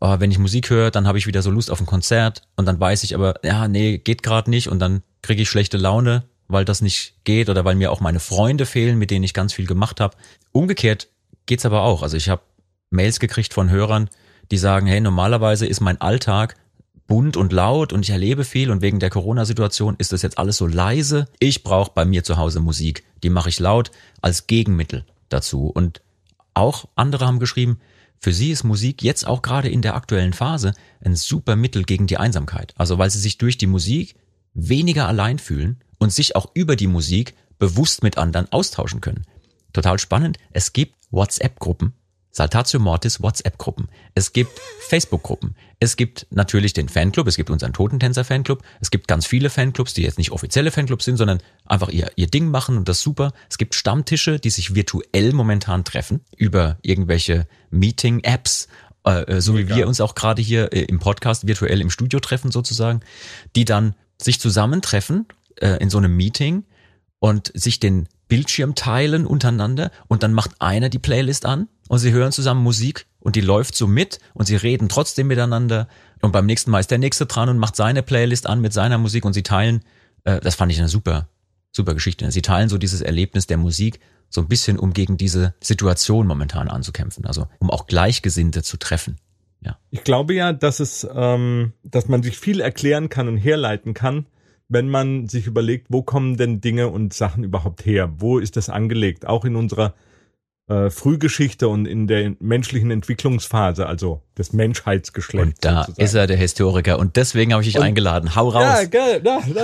oh, wenn ich Musik höre, dann habe ich wieder so Lust auf ein Konzert und dann weiß ich aber, ja, nee, geht gerade nicht und dann kriege ich schlechte Laune, weil das nicht geht oder weil mir auch meine Freunde fehlen, mit denen ich ganz viel gemacht habe. Umgekehrt geht's aber auch. Also ich habe Mails gekriegt von Hörern, die sagen, hey, normalerweise ist mein Alltag bunt und laut und ich erlebe viel und wegen der Corona-Situation ist das jetzt alles so leise. Ich brauche bei mir zu Hause Musik, die mache ich laut als Gegenmittel dazu. Und auch andere haben geschrieben, für sie ist Musik jetzt auch gerade in der aktuellen Phase ein super Mittel gegen die Einsamkeit. Also weil sie sich durch die Musik weniger allein fühlen und sich auch über die Musik bewusst mit anderen austauschen können. Total spannend. Es gibt WhatsApp-Gruppen, Saltatio Mortis WhatsApp-Gruppen. Es gibt Facebook-Gruppen. Es gibt natürlich den Fanclub. Es gibt unseren Totentänzer-Fanclub. Es gibt ganz viele Fanclubs, die jetzt nicht offizielle Fanclubs sind, sondern einfach ihr, ihr Ding machen und das super. Es gibt Stammtische, die sich virtuell momentan treffen über irgendwelche Meeting-Apps, äh, äh so wie wir uns auch gerade hier äh, im Podcast virtuell im Studio treffen sozusagen, die dann sich zusammentreffen äh, in so einem Meeting und sich den Bildschirm teilen untereinander und dann macht einer die Playlist an und sie hören zusammen Musik und die läuft so mit und sie reden trotzdem miteinander und beim nächsten Mal ist der nächste dran und macht seine Playlist an mit seiner Musik und sie teilen, äh, das fand ich eine super, super Geschichte. Sie teilen so dieses Erlebnis der Musik so ein bisschen, um gegen diese Situation momentan anzukämpfen, also um auch Gleichgesinnte zu treffen. Ja. Ich glaube ja, dass es, ähm, dass man sich viel erklären kann und herleiten kann, wenn man sich überlegt, wo kommen denn Dinge und Sachen überhaupt her? Wo ist das angelegt? Auch in unserer äh, Frühgeschichte und in der menschlichen Entwicklungsphase, also des Menschheitsgeschlechts. Und da sozusagen. ist er der Historiker und deswegen habe ich dich und, eingeladen. Hau raus. Ja, geil. Na, na.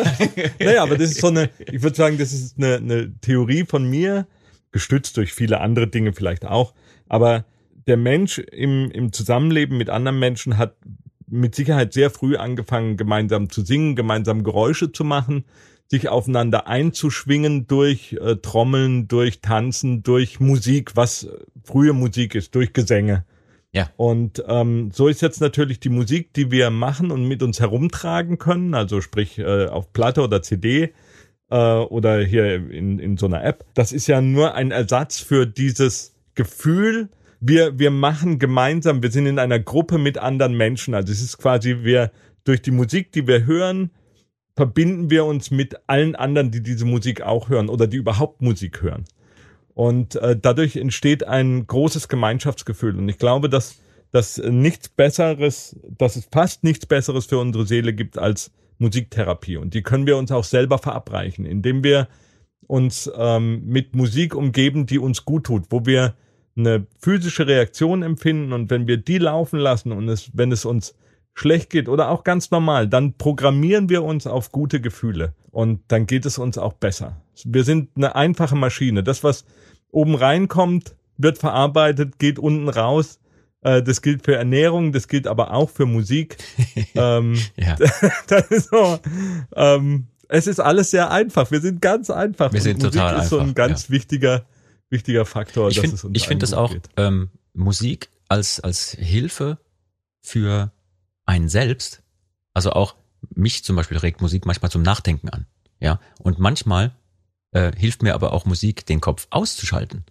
naja, aber das ist so eine, ich würde sagen, das ist eine, eine Theorie von mir, gestützt durch viele andere Dinge vielleicht auch. Aber der Mensch im, im Zusammenleben mit anderen Menschen hat mit Sicherheit sehr früh angefangen, gemeinsam zu singen, gemeinsam Geräusche zu machen sich aufeinander einzuschwingen durch äh, Trommeln, durch Tanzen, durch Musik, was frühe Musik ist, durch Gesänge. Ja. Und ähm, so ist jetzt natürlich die Musik, die wir machen und mit uns herumtragen können, also sprich äh, auf Platte oder CD äh, oder hier in, in so einer App. Das ist ja nur ein Ersatz für dieses Gefühl, wir, wir machen gemeinsam, wir sind in einer Gruppe mit anderen Menschen. Also es ist quasi, wir durch die Musik, die wir hören, verbinden wir uns mit allen anderen, die diese Musik auch hören oder die überhaupt Musik hören. Und äh, dadurch entsteht ein großes Gemeinschaftsgefühl. Und ich glaube, dass, dass nichts Besseres, dass es fast nichts Besseres für unsere Seele gibt als Musiktherapie. Und die können wir uns auch selber verabreichen, indem wir uns ähm, mit Musik umgeben, die uns gut tut, wo wir eine physische Reaktion empfinden und wenn wir die laufen lassen und es, wenn es uns schlecht geht oder auch ganz normal, dann programmieren wir uns auf gute Gefühle und dann geht es uns auch besser. Wir sind eine einfache Maschine. Das, was oben reinkommt, wird verarbeitet, geht unten raus. Äh, das gilt für Ernährung, das gilt aber auch für Musik. *laughs* ähm, ja. *laughs* das ist so, ähm, es ist alles sehr einfach. Wir sind ganz einfach. Wir sind Musik total einfach. ist so ein ganz ja. wichtiger, wichtiger Faktor, ich dass find, es uns Ich finde das auch ähm, Musik als als Hilfe für einen selbst, also auch mich zum Beispiel regt Musik manchmal zum Nachdenken an. Ja, und manchmal äh, hilft mir aber auch Musik, den Kopf auszuschalten.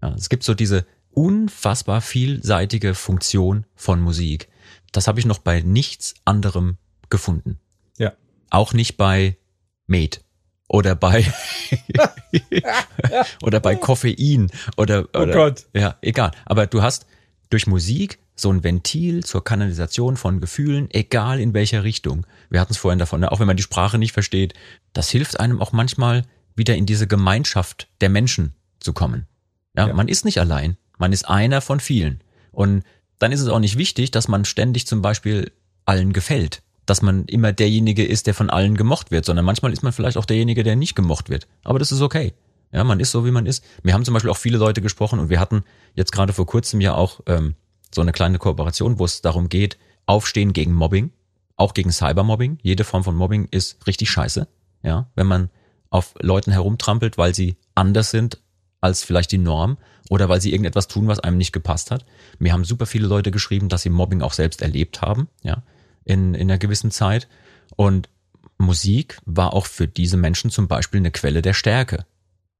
Ja, es gibt so diese unfassbar vielseitige Funktion von Musik. Das habe ich noch bei nichts anderem gefunden. Ja. Auch nicht bei Mate oder bei *laughs* *laughs* oder bei Koffein oder, oh oder oh Gott. ja, egal, aber du hast durch Musik so ein Ventil zur Kanalisation von Gefühlen, egal in welcher Richtung. Wir hatten es vorhin davon, ne? auch wenn man die Sprache nicht versteht, das hilft einem auch manchmal wieder in diese Gemeinschaft der Menschen zu kommen. Ja, ja. man ist nicht allein, man ist einer von vielen. Und dann ist es auch nicht wichtig, dass man ständig zum Beispiel allen gefällt. Dass man immer derjenige ist, der von allen gemocht wird, sondern manchmal ist man vielleicht auch derjenige, der nicht gemocht wird. Aber das ist okay. Ja, man ist so, wie man ist. Wir haben zum Beispiel auch viele Leute gesprochen und wir hatten jetzt gerade vor kurzem ja auch ähm, so eine kleine Kooperation, wo es darum geht, aufstehen gegen Mobbing, auch gegen Cybermobbing. Jede Form von Mobbing ist richtig scheiße. Ja, wenn man auf Leuten herumtrampelt, weil sie anders sind als vielleicht die Norm oder weil sie irgendetwas tun, was einem nicht gepasst hat. Mir haben super viele Leute geschrieben, dass sie Mobbing auch selbst erlebt haben, ja, in, in einer gewissen Zeit. Und Musik war auch für diese Menschen zum Beispiel eine Quelle der Stärke.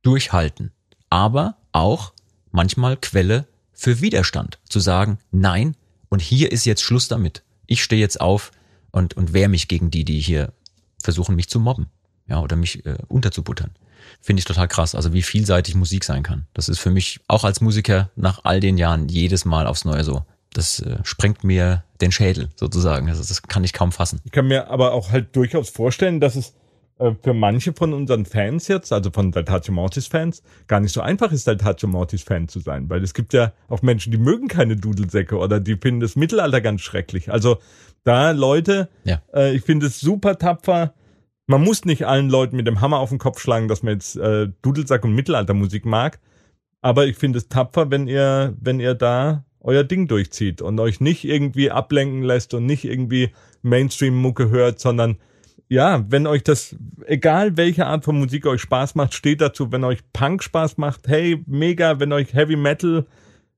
Durchhalten. Aber auch manchmal Quelle für Widerstand. Zu sagen, nein, und hier ist jetzt Schluss damit. Ich stehe jetzt auf und, und wehre mich gegen die, die hier versuchen, mich zu mobben. Ja, oder mich äh, unterzubuttern. Finde ich total krass. Also wie vielseitig Musik sein kann. Das ist für mich auch als Musiker nach all den Jahren jedes Mal aufs Neue so. Das äh, sprengt mir den Schädel sozusagen. Also das kann ich kaum fassen. Ich kann mir aber auch halt durchaus vorstellen, dass es für manche von unseren Fans jetzt, also von Daltatio Mortis Fans, gar nicht so einfach ist, Daltatio Mortis Fan zu sein, weil es gibt ja auch Menschen, die mögen keine Dudelsäcke oder die finden das Mittelalter ganz schrecklich. Also da Leute, Ja. äh, ich finde es super tapfer. Man muss nicht allen Leuten mit dem Hammer auf den Kopf schlagen, dass man jetzt äh, Dudelsack und Mittelaltermusik mag. Aber ich finde es tapfer, wenn ihr, wenn ihr da euer Ding durchzieht und euch nicht irgendwie ablenken lässt und nicht irgendwie Mainstream-Mucke hört, sondern ja, wenn euch das, egal welche Art von Musik euch Spaß macht, steht dazu, wenn euch Punk Spaß macht, hey, mega, wenn euch Heavy Metal,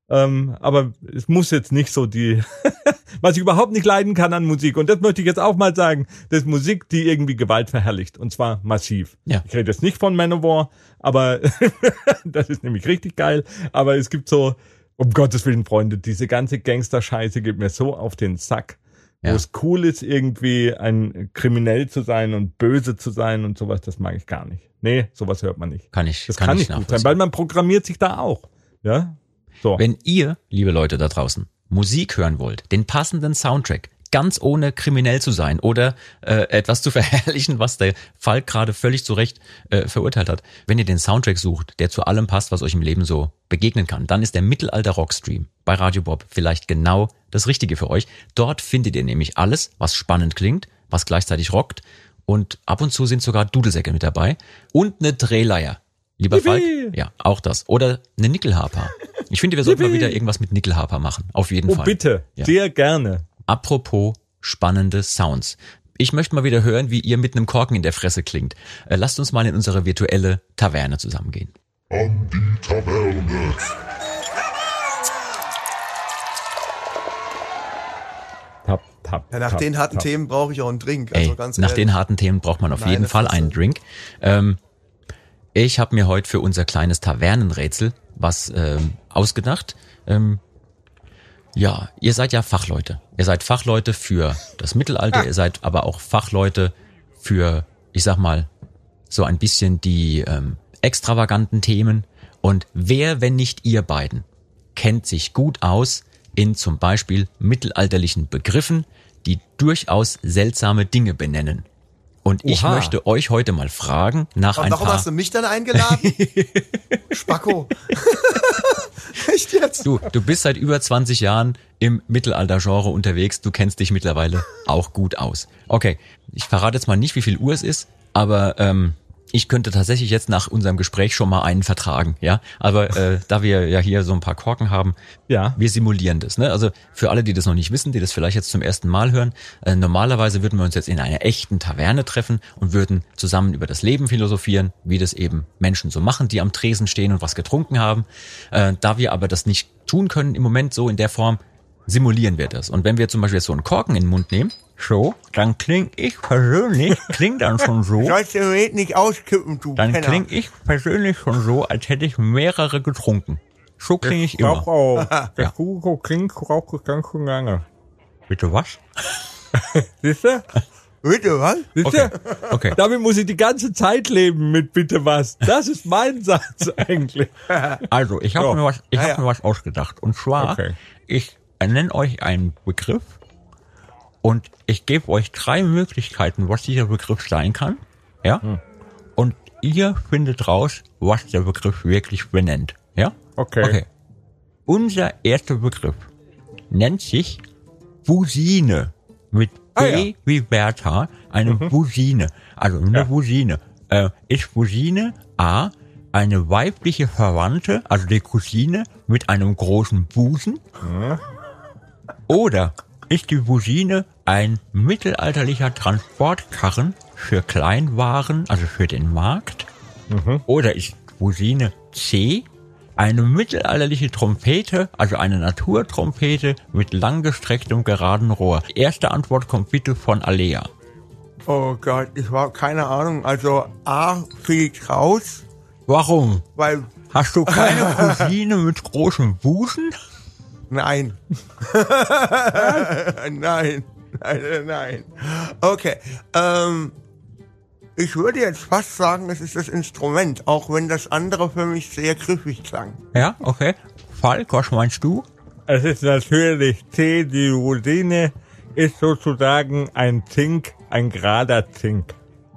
ähm, aber es muss jetzt nicht so die, *laughs* was ich überhaupt nicht leiden kann an Musik, und das möchte ich jetzt auch mal sagen, das ist Musik, die irgendwie Gewalt verherrlicht, und zwar massiv. Ja. Ich rede jetzt nicht von Manowar, aber *laughs* das ist nämlich richtig geil, aber es gibt so, um Gottes Willen, Freunde, diese ganze Gangster-Scheiße geht mir so auf den Sack Ja. wo es cool ist, irgendwie ein kriminell zu sein und böse zu sein und sowas, das mag ich gar nicht. Nee, sowas hört man nicht. Kann ich, Das kann, kann, ich nicht gut sein, weil man programmiert sich da auch. Ja? So. Wenn ihr, liebe Leute da draußen, Musik hören wollt, den passenden Soundtrack, ganz ohne kriminell zu sein oder äh, etwas zu *laughs* verherrlichen, was der Falk gerade völlig zu Recht äh, verurteilt hat. Wenn ihr den Soundtrack sucht, der zu allem passt, was euch im Leben so begegnen kann, dann ist der Mittelalter Rockstream bei Radio Bob vielleicht genau das Richtige für euch. Dort findet ihr nämlich alles, was spannend klingt, was gleichzeitig rockt und ab und zu sind sogar Dudelsäcke mit dabei und eine Drehleier. Lieber Yippie! Falk, ja, auch das. Oder eine Nickelharper. Ich finde, wir sollten mal Yippie! wieder irgendwas mit Nickelharper machen. Auf jeden oh, Fall. bitte. Ja. Sehr gerne. Apropos spannende Sounds. Ich möchte mal wieder hören, wie ihr mit einem Korken in der Fresse klingt. Äh, lasst uns mal in unsere virtuelle Taverne zusammengehen. An die Taverne. Tap, tap, Ja, nach tap, den harten tap. Themen brauche ich auch einen Drink. Also Ey, ganz nach ehrlich. den harten Themen braucht man auf Meine jeden Fall einen Drink. Ähm, ich habe mir heute für unser kleines Tavernenrätsel was ähm, ausgedacht. Ähm, ja, ihr seid ja Fachleute. Ihr seid Fachleute für das Mittelalter, ihr seid aber auch Fachleute für, ich sag mal, so ein bisschen die ähm, extravaganten Themen. Und wer, wenn nicht ihr beiden, kennt sich gut aus in zum Beispiel mittelalterlichen Begriffen, die durchaus seltsame Dinge benennen. Und ich Oha. möchte euch heute mal fragen nach Und ein warum paar... hast du mich dann eingeladen? *laughs* Spacko. *laughs* Echt jetzt? Du, du bist seit über 20 Jahren im Mittelalter-Genre unterwegs. Du kennst dich mittlerweile auch gut aus. Okay, ich verrate jetzt mal nicht, wie viel Uhr es ist, aber ähm, ich könnte tatsächlich jetzt nach unserem Gespräch schon mal einen vertragen, ja. Aber äh, *laughs* da wir ja hier so ein paar Korken haben, Ja. wir simulieren das. Ne? Also für alle, die das noch nicht wissen, die das vielleicht jetzt zum ersten Mal hören, äh, normalerweise würden wir uns jetzt in einer echten Taverne treffen und würden zusammen über das Leben philosophieren, wie das eben Menschen so machen, die am Tresen stehen und was getrunken haben. Äh, da wir aber das nicht tun können im Moment so in der Form, simulieren wir das. Und wenn wir zum Beispiel jetzt so einen Korken in den Mund nehmen, so, dann kling ich persönlich, klingt dann schon so, *laughs* Sollst du nicht auskippen, du dann Penner. kling ich persönlich schon so, als hätte ich mehrere getrunken. So klinge ich immer. Rauch auch. *laughs* Der Hugo klingt raucht ganz schön lange. Bitte was? *laughs* Siehst du? Bitte, was? Siehst Okay. du? Okay. Damit muss ich die ganze Zeit leben mit bitte was. Das ist mein Satz eigentlich. Also, ich habe So. mir was, ich Ja, habe ja. mir was ausgedacht. Und zwar, Okay. ich nenne euch einen Begriff und ich gebe euch drei Möglichkeiten, was dieser Begriff sein kann. Ja? Hm. Und ihr findet raus, was der Begriff wirklich benennt. Ja? Okay. Okay. Unser erster Begriff nennt sich Busine. Mit B Ah, ja. Mhm. wie Bertha, eine Busine. Also eine Ja. Busine. Äh, ist Busine A eine weibliche Verwandte, also die Cousine mit einem großen Busen? Oder ist die Busine ein mittelalterlicher Transportkarren für Kleinwaren, also für den Markt? Oder ist Busine C eine mittelalterliche Trompete, also eine Naturtrompete mit langgestrecktem geraden Rohr? Die erste Antwort kommt bitte von Alea. Oh Gott, ich habe keine Ahnung. Also A fliegt raus, Warum? weil Hast du keine *laughs* Cousine mit großem Busen? Nein. *laughs* nein. Nein, nein. Okay. Ähm, ich würde jetzt fast sagen, es ist das Instrument, auch wenn das andere für mich sehr griffig klang. Ja, okay. Falk, was meinst du? Es ist natürlich C, die Rosine ist sozusagen ein Zink, ein gerader Zink.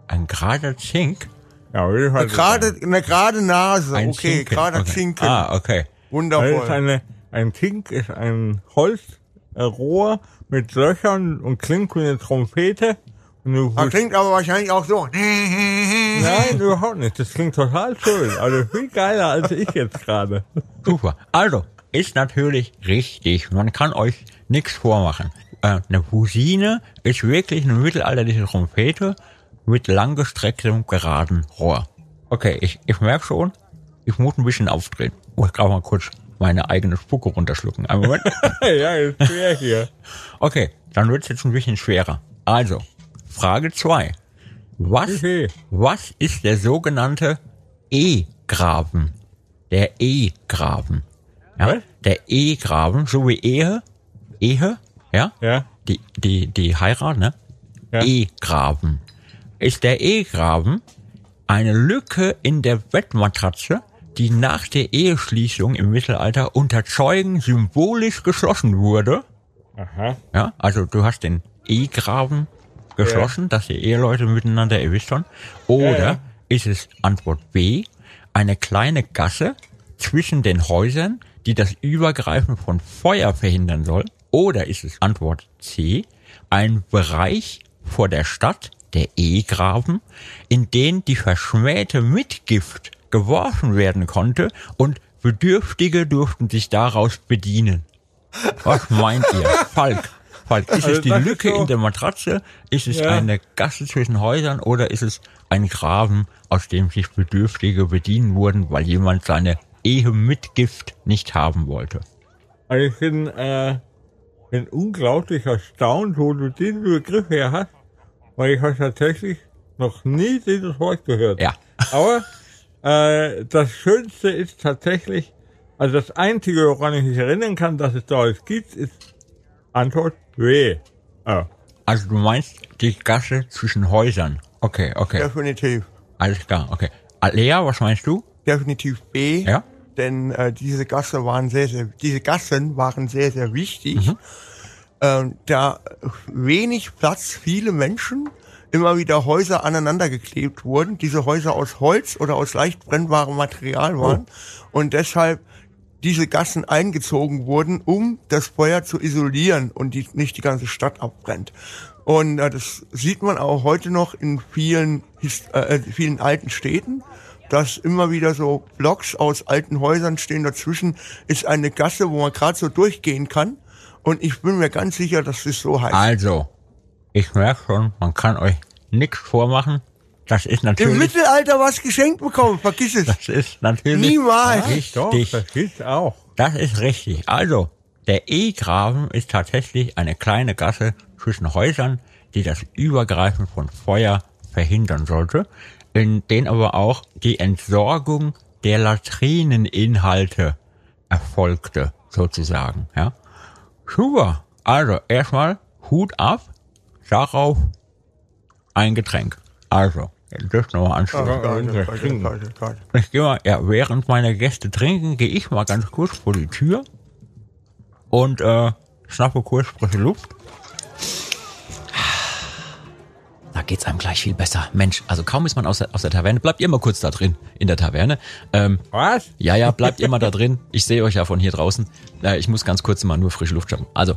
Ein gerader Zink? Ja, würde ich mal Eine gerade, sagen. eine gerade Nase, Ein okay, Zinken. gerade okay. Zinken. Ah, okay. Das ist Wundervoll. Ein Zink ist ein Holzrohr mit Löchern und klingt wie eine Trompete. Und du Das klingt aber wahrscheinlich auch so. *laughs* Nein, überhaupt nicht. Das klingt total schön. Also viel geiler als ich jetzt gerade. Super. Also, ist natürlich richtig. Man kann euch nichts vormachen. Äh, eine Busine ist wirklich eine mittelalterliche Trompete mit langgestrecktem geraden Rohr. Okay, ich, ich merke schon, ich muss ein bisschen aufdrehen. Muss gerade mal kurz meine eigene Spucke runterschlucken. Einen Moment. *laughs* ja, ist schwer hier. Okay, dann wird's jetzt ein bisschen schwerer. Also, Frage zwei: Was, Okay. was ist der sogenannte E-Graben? Der E-Graben. Ja, Was? der E-Graben, so wie Ehe, Ehe, ja, Ja, die, die, die Heirat, ne? Ja. E-Graben. Ist der E-Graben eine Lücke in der Bettmatratze, die nach der Eheschließung im Mittelalter unter Zeugen symbolisch geschlossen wurde? aha. Ja, also du hast den E-Graben geschlossen, dass die Eheleute miteinander erwischt haben. Oder Ja, ja. ist es Antwort B, eine kleine Gasse zwischen den Häusern, die das Übergreifen von Feuer verhindern soll? Oder ist es Antwort C, ein Bereich vor der Stadt, der E-Graben, in den die verschmähte Mitgift geworfen werden konnte und Bedürftige durften sich daraus bedienen? Was meint ihr? Falk. Falk, ist Also es die das ist Lücke so- in der Matratze? Ist es Ja. eine Gasse zwischen Häusern oder ist es ein Graben, aus dem sich Bedürftige bedienen wurden, weil jemand seine Ehe mit Gift nicht haben wollte? Also ich bin, äh, bin unglaublich erstaunt, wo du diesen Begriff her hast, weil ich habe tatsächlich noch nie dieses Wort gehört. Ja. Aber äh, das Schönste ist tatsächlich, also das Einzige, woran ich mich erinnern kann, dass es da alles gibt, ist Antwort W. Oh. Also du meinst die Gasse zwischen Häusern. Okay, okay. Definitiv. Alles klar, okay. Alea, was meinst du? Definitiv B. Ja? Denn äh, diese Gasse waren sehr, sehr, diese Gassen waren sehr, sehr wichtig. Mhm. Ähm, da wenig Platz, viele Menschen, immer wieder Häuser aneinander geklebt wurden, diese Häuser aus Holz oder aus leicht brennbarem Material waren und deshalb diese Gassen eingezogen wurden, um das Feuer zu isolieren und die, nicht die ganze Stadt abbrennt. Und äh, das sieht man auch heute noch in vielen, His- äh, vielen alten Städten, dass immer wieder so Blocks aus alten Häusern stehen. Dazwischen ist eine Gasse, wo man gerade so durchgehen kann. Und ich bin mir ganz sicher, dass es so heißt. Also, ich merke schon, man kann euch nichts vormachen. Das ist Im natürlich, Mittelalter was geschenkt bekommen, vergiss es. das ist natürlich Niemals. Doch, richtig. das gibt's auch. Das ist richtig. Also, der E-Graben ist tatsächlich eine kleine Gasse zwischen Häusern, die das Übergreifen von Feuer verhindern sollte, in denen aber auch die Entsorgung der Latrineninhalte erfolgte, sozusagen, ja. Super. Also, erstmal Hut ab, darauf ein Getränk. Also, das nochmal Gott. Ich gehe mal, ja, während meine Gäste trinken, gehe ich mal ganz kurz vor die Tür und äh, schnappe kurz frische Luft. Na geht's einem gleich viel besser. Mensch, also kaum ist man aus der, aus der Taverne, bleibt ihr mal kurz da drin in der Taverne. Ähm, Was? ja, ja, bleibt ihr mal da drin. Ich sehe euch ja von hier draußen. Äh, ich muss ganz kurz mal nur frische Luft schaffen. Also,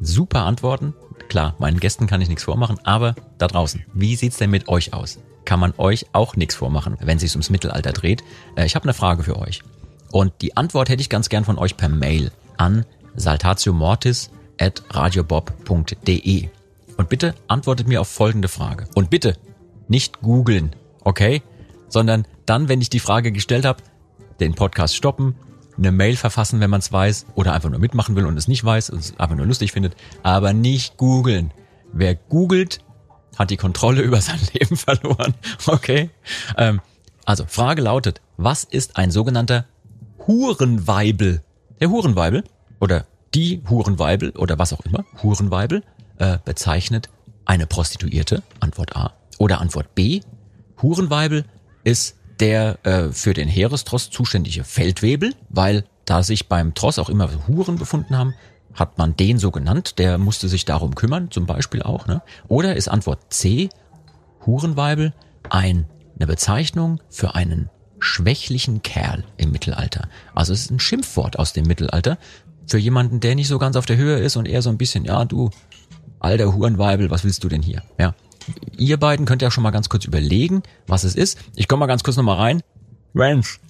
super Antworten. Klar, meinen Gästen kann ich nichts vormachen, aber da draußen, wie sieht's denn mit euch aus? Kann man euch auch nichts vormachen, wenn es sich ums Mittelalter dreht? Äh, ich habe eine Frage für euch. Und die Antwort hätte ich ganz gern von euch per Mail an saltatiomortis at radiobob.de. Und bitte antwortet mir auf folgende Frage. Und bitte nicht googeln, okay? Sondern dann, wenn ich die Frage gestellt habe, den Podcast stoppen, eine Mail verfassen, wenn man es weiß, oder einfach nur mitmachen will und es nicht weiß und es einfach nur lustig findet, aber nicht googeln. Wer googelt, hat die Kontrolle *laughs* über sein Leben verloren, okay? Ähm, also, Frage lautet, was ist ein sogenannter Hurenweibel? Der Hurenweibel oder die Hurenweibel oder was auch immer, Hurenweibel, äh, bezeichnet eine Prostituierte, Antwort A. Oder Antwort B, Hurenweibel ist der äh, für den Heerestross zuständige Feldwebel, weil da sich beim Tross auch immer Huren befunden haben, hat man den so genannt, der musste sich darum kümmern, zum Beispiel auch. Ne? Oder ist Antwort C, Hurenweibel, ein, eine Bezeichnung für einen schwächlichen Kerl im Mittelalter. Also es ist ein Schimpfwort aus dem Mittelalter für jemanden, der nicht so ganz auf der Höhe ist und eher so ein bisschen, ja, du, alter Hurenweibel, was willst du denn hier? Ja. Ihr beiden könnt ja schon mal ganz kurz überlegen, was es ist. Ich komme mal ganz kurz nochmal rein. Mensch,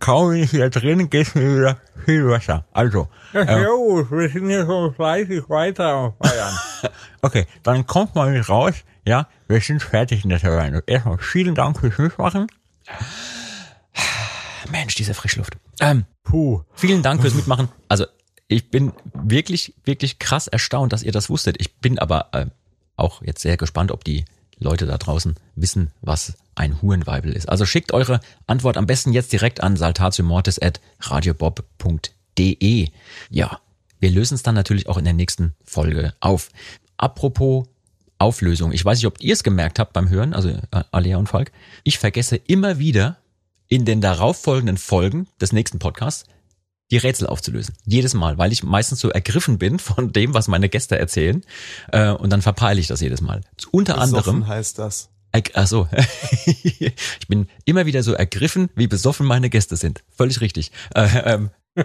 kaum bin ich hier drin, geht's mir wieder viel besser. Also, Ja, äh, gut, wir sind hier so fleißig weiter am feiern. *laughs* okay, dann kommt mal mit raus. Ja, wir sind fertig in der Taverne. Erstmal vielen Dank fürs Mitmachen. *sighs* Mensch, diese Frischluft. Ähm, Puh. vielen Dank fürs Mitmachen. Also ich bin wirklich, wirklich krass erstaunt, dass ihr das wusstet. Ich bin aber äh, auch jetzt sehr gespannt, ob die Leute da draußen wissen, was ein Hurenweibel ist. Also schickt eure Antwort am besten jetzt direkt an saltatiomortis.radiobob.de. Ja, wir lösen es dann natürlich auch in der nächsten Folge auf. Apropos Auflösung. Ich weiß nicht, ob ihr es gemerkt habt beim Hören, also äh, Alea und Falk. Ich vergesse immer wieder in den darauffolgenden Folgen des nächsten Podcasts die Rätsel aufzulösen. Jedes Mal, weil ich meistens so ergriffen bin *laughs* von dem, was meine Gäste erzählen. Äh, und dann verpeile ich das jedes Mal. Unter Besoffen anderem. heißt das. Ach so. *laughs* ich bin immer wieder so ergriffen, wie besoffen meine Gäste sind. Völlig richtig. Äh, ähm, *laughs*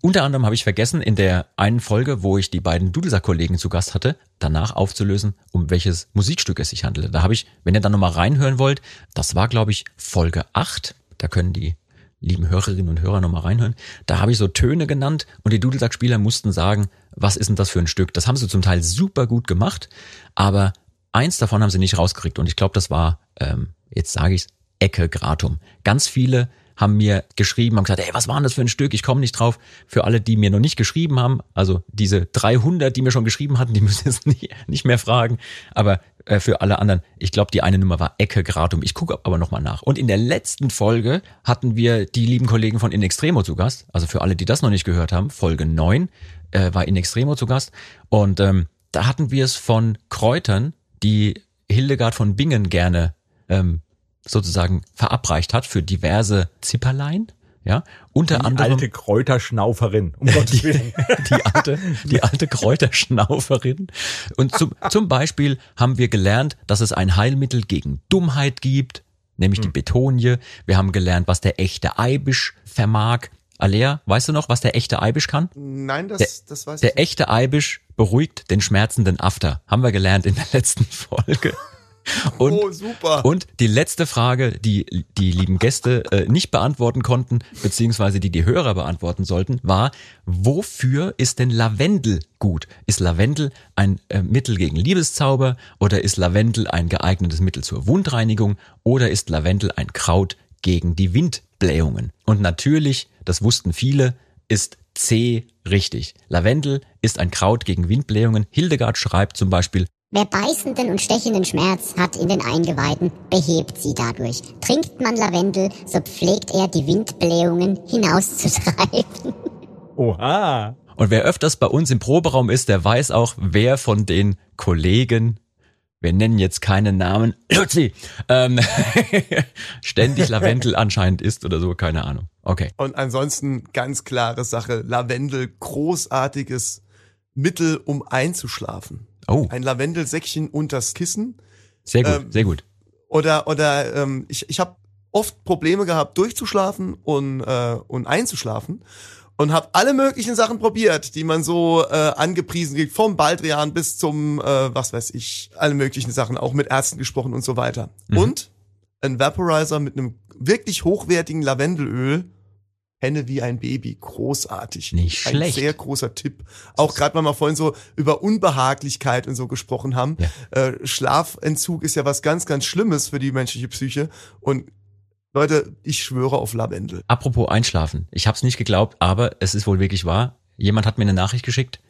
unter anderem habe ich vergessen, in der einen Folge, wo ich die beiden Dudelsack-Kollegen zu Gast hatte, danach aufzulösen, um welches Musikstück es sich handelte. Da habe ich, wenn ihr dann nochmal reinhören wollt, das war, glaube ich, Folge 8. Da können die lieben Hörerinnen und Hörer nochmal reinhören. Da habe ich so Töne genannt und die Dudelsack-Spieler mussten sagen, was ist denn das für ein Stück? Das haben sie zum Teil super gut gemacht, aber eins davon haben sie nicht rausgekriegt und ich glaube, das war, ähm, jetzt sage ich's, Ecke Gratum. Ganz viele haben mir geschrieben, haben gesagt, ey, was war denn das für ein Stück? Ich komme nicht drauf. Für alle, die mir noch nicht geschrieben haben, also diese 300, die mir schon geschrieben hatten, die *laughs* müssen jetzt nicht, nicht mehr fragen. Aber äh, für alle anderen, ich glaube, die eine Nummer war Ecke Gratum. Ich gucke aber nochmal nach. Und in der letzten Folge hatten wir die lieben Kollegen von In Extremo zu Gast. Also für alle, die das noch nicht gehört haben, Folge 9 äh, war In Extremo zu Gast. Und ähm, da hatten wir es von Kräutern, die Hildegard von Bingen gerne ähm, sozusagen verabreicht hat für diverse Zipperlein. Ja, unter Die anderem alte Kräuterschnauferin. Um *laughs* Gottes die, Willen. die alte, die alte Kräuterschnauferin. Und zum, zum Beispiel haben wir gelernt, dass es ein Heilmittel gegen Dummheit gibt, nämlich die Betonie. Wir haben gelernt, was der echte Eibisch vermag. Alea, weißt du noch, was der echte Eibisch kann? Nein, das, Der- das weiß ich Der echte Eibisch beruhigt den schmerzenden After. Haben wir gelernt in der letzten Folge. Und, Oh, super. Und die letzte Frage, die die lieben Gäste äh, nicht beantworten konnten, beziehungsweise die die Hörer beantworten sollten, war, wofür ist denn Lavendel gut? Ist Lavendel ein äh, Mittel gegen Liebeszauber oder ist Lavendel ein geeignetes Mittel zur Wundreinigung oder ist Lavendel ein Kraut gegen die Windblähungen? Und natürlich, das wussten viele, ist C richtig. Lavendel ist ein Kraut gegen Windblähungen. Hildegard schreibt zum Beispiel, Wer beißenden und stechenden Schmerz hat in den Eingeweiden, behebt sie dadurch. Trinkt man Lavendel, so pflegt er die Windblähungen hinauszutreiben. *laughs* Oha. Und wer öfters bei uns im Proberaum ist, der weiß auch, wer von den Kollegen, wir nennen jetzt keinen Namen, *clears throat* Luzi, ähm, *laughs* ständig Lavendel *laughs* anscheinend ist oder so, keine Ahnung. Okay. Und ansonsten ganz klare Sache. Lavendel, großartiges Mittel, um einzuschlafen. Oh. Ein Lavendelsäckchen unters Kissen Sehr gut, Ähm, sehr gut. Oder oder ähm, ich ich habe oft Probleme gehabt durchzuschlafen und äh, und einzuschlafen und habe alle möglichen Sachen probiert, die man so äh, angepriesen kriegt, vom Baldrian bis zum äh, was weiß ich, alle möglichen Sachen, auch mit Ärzten gesprochen und so weiter. Mhm. Und ein Vaporizer mit einem wirklich hochwertigen Lavendelöl. Henne wie ein Baby, großartig. Nicht ein schlecht. sehr großer Tipp. Auch gerade, weil wir vorhin so über Unbehaglichkeit und so gesprochen haben. Ja. Äh, Schlafentzug ist ja was ganz, ganz Schlimmes für die menschliche Psyche. Und Leute, ich schwöre auf Lavendel. Apropos Einschlafen. Ich habe es nicht geglaubt, aber es ist wohl wirklich wahr. Jemand hat mir eine Nachricht geschickt.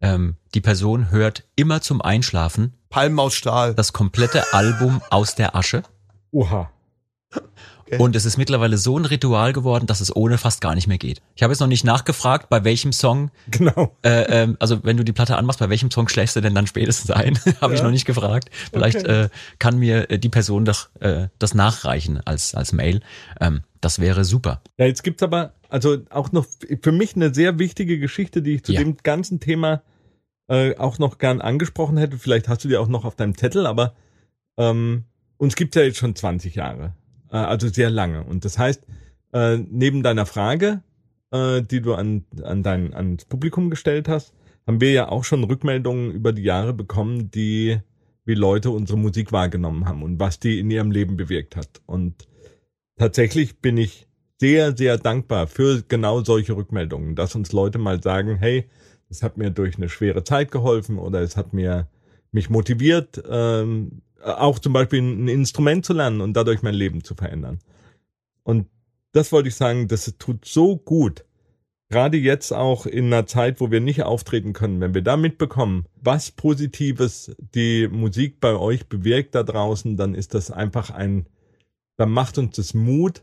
Ähm, die Person hört immer zum Einschlafen Palmmaus Stahl. das komplette Album aus der Asche. Oha. Okay. Und es ist mittlerweile so ein Ritual geworden, dass es ohne fast gar nicht mehr geht. Ich habe jetzt noch nicht nachgefragt, bei welchem Song, Genau. äh, ähm, also wenn du die Platte anmachst, bei welchem Song schläfst du denn dann spätestens ein? *laughs* habe ich Ja. noch nicht gefragt. Vielleicht Okay. äh, kann mir äh, die Person doch äh, das nachreichen als, als Mail. Ähm, das wäre super. Ja, jetzt gibt's aber also auch noch für mich eine sehr wichtige Geschichte, die ich zu Ja. dem ganzen Thema äh, auch noch gern angesprochen hätte. Vielleicht hast du die auch noch auf deinem Zettel, aber ähm, uns gibt's ja jetzt schon 20 Jahre, äh, also sehr lange. Und das heißt, äh, neben deiner Frage, äh, die du an, an dein ans Publikum gestellt hast, haben wir ja auch schon Rückmeldungen über die Jahre bekommen, die wie Leute unsere Musik wahrgenommen haben und was die in ihrem Leben bewirkt hat. Und tatsächlich bin ich sehr, sehr dankbar für genau solche Rückmeldungen, dass uns Leute mal sagen, hey, es hat mir durch eine schwere Zeit geholfen oder es hat mir mich motiviert, ähm, auch zum Beispiel ein Instrument zu lernen und dadurch mein Leben zu verändern. Und das wollte ich sagen, das tut so gut. Gerade jetzt auch in einer Zeit, wo wir nicht auftreten können, wenn wir da mitbekommen, was Positives die Musik bei euch bewirkt da draußen, dann ist das einfach ein, dann macht uns das Mut,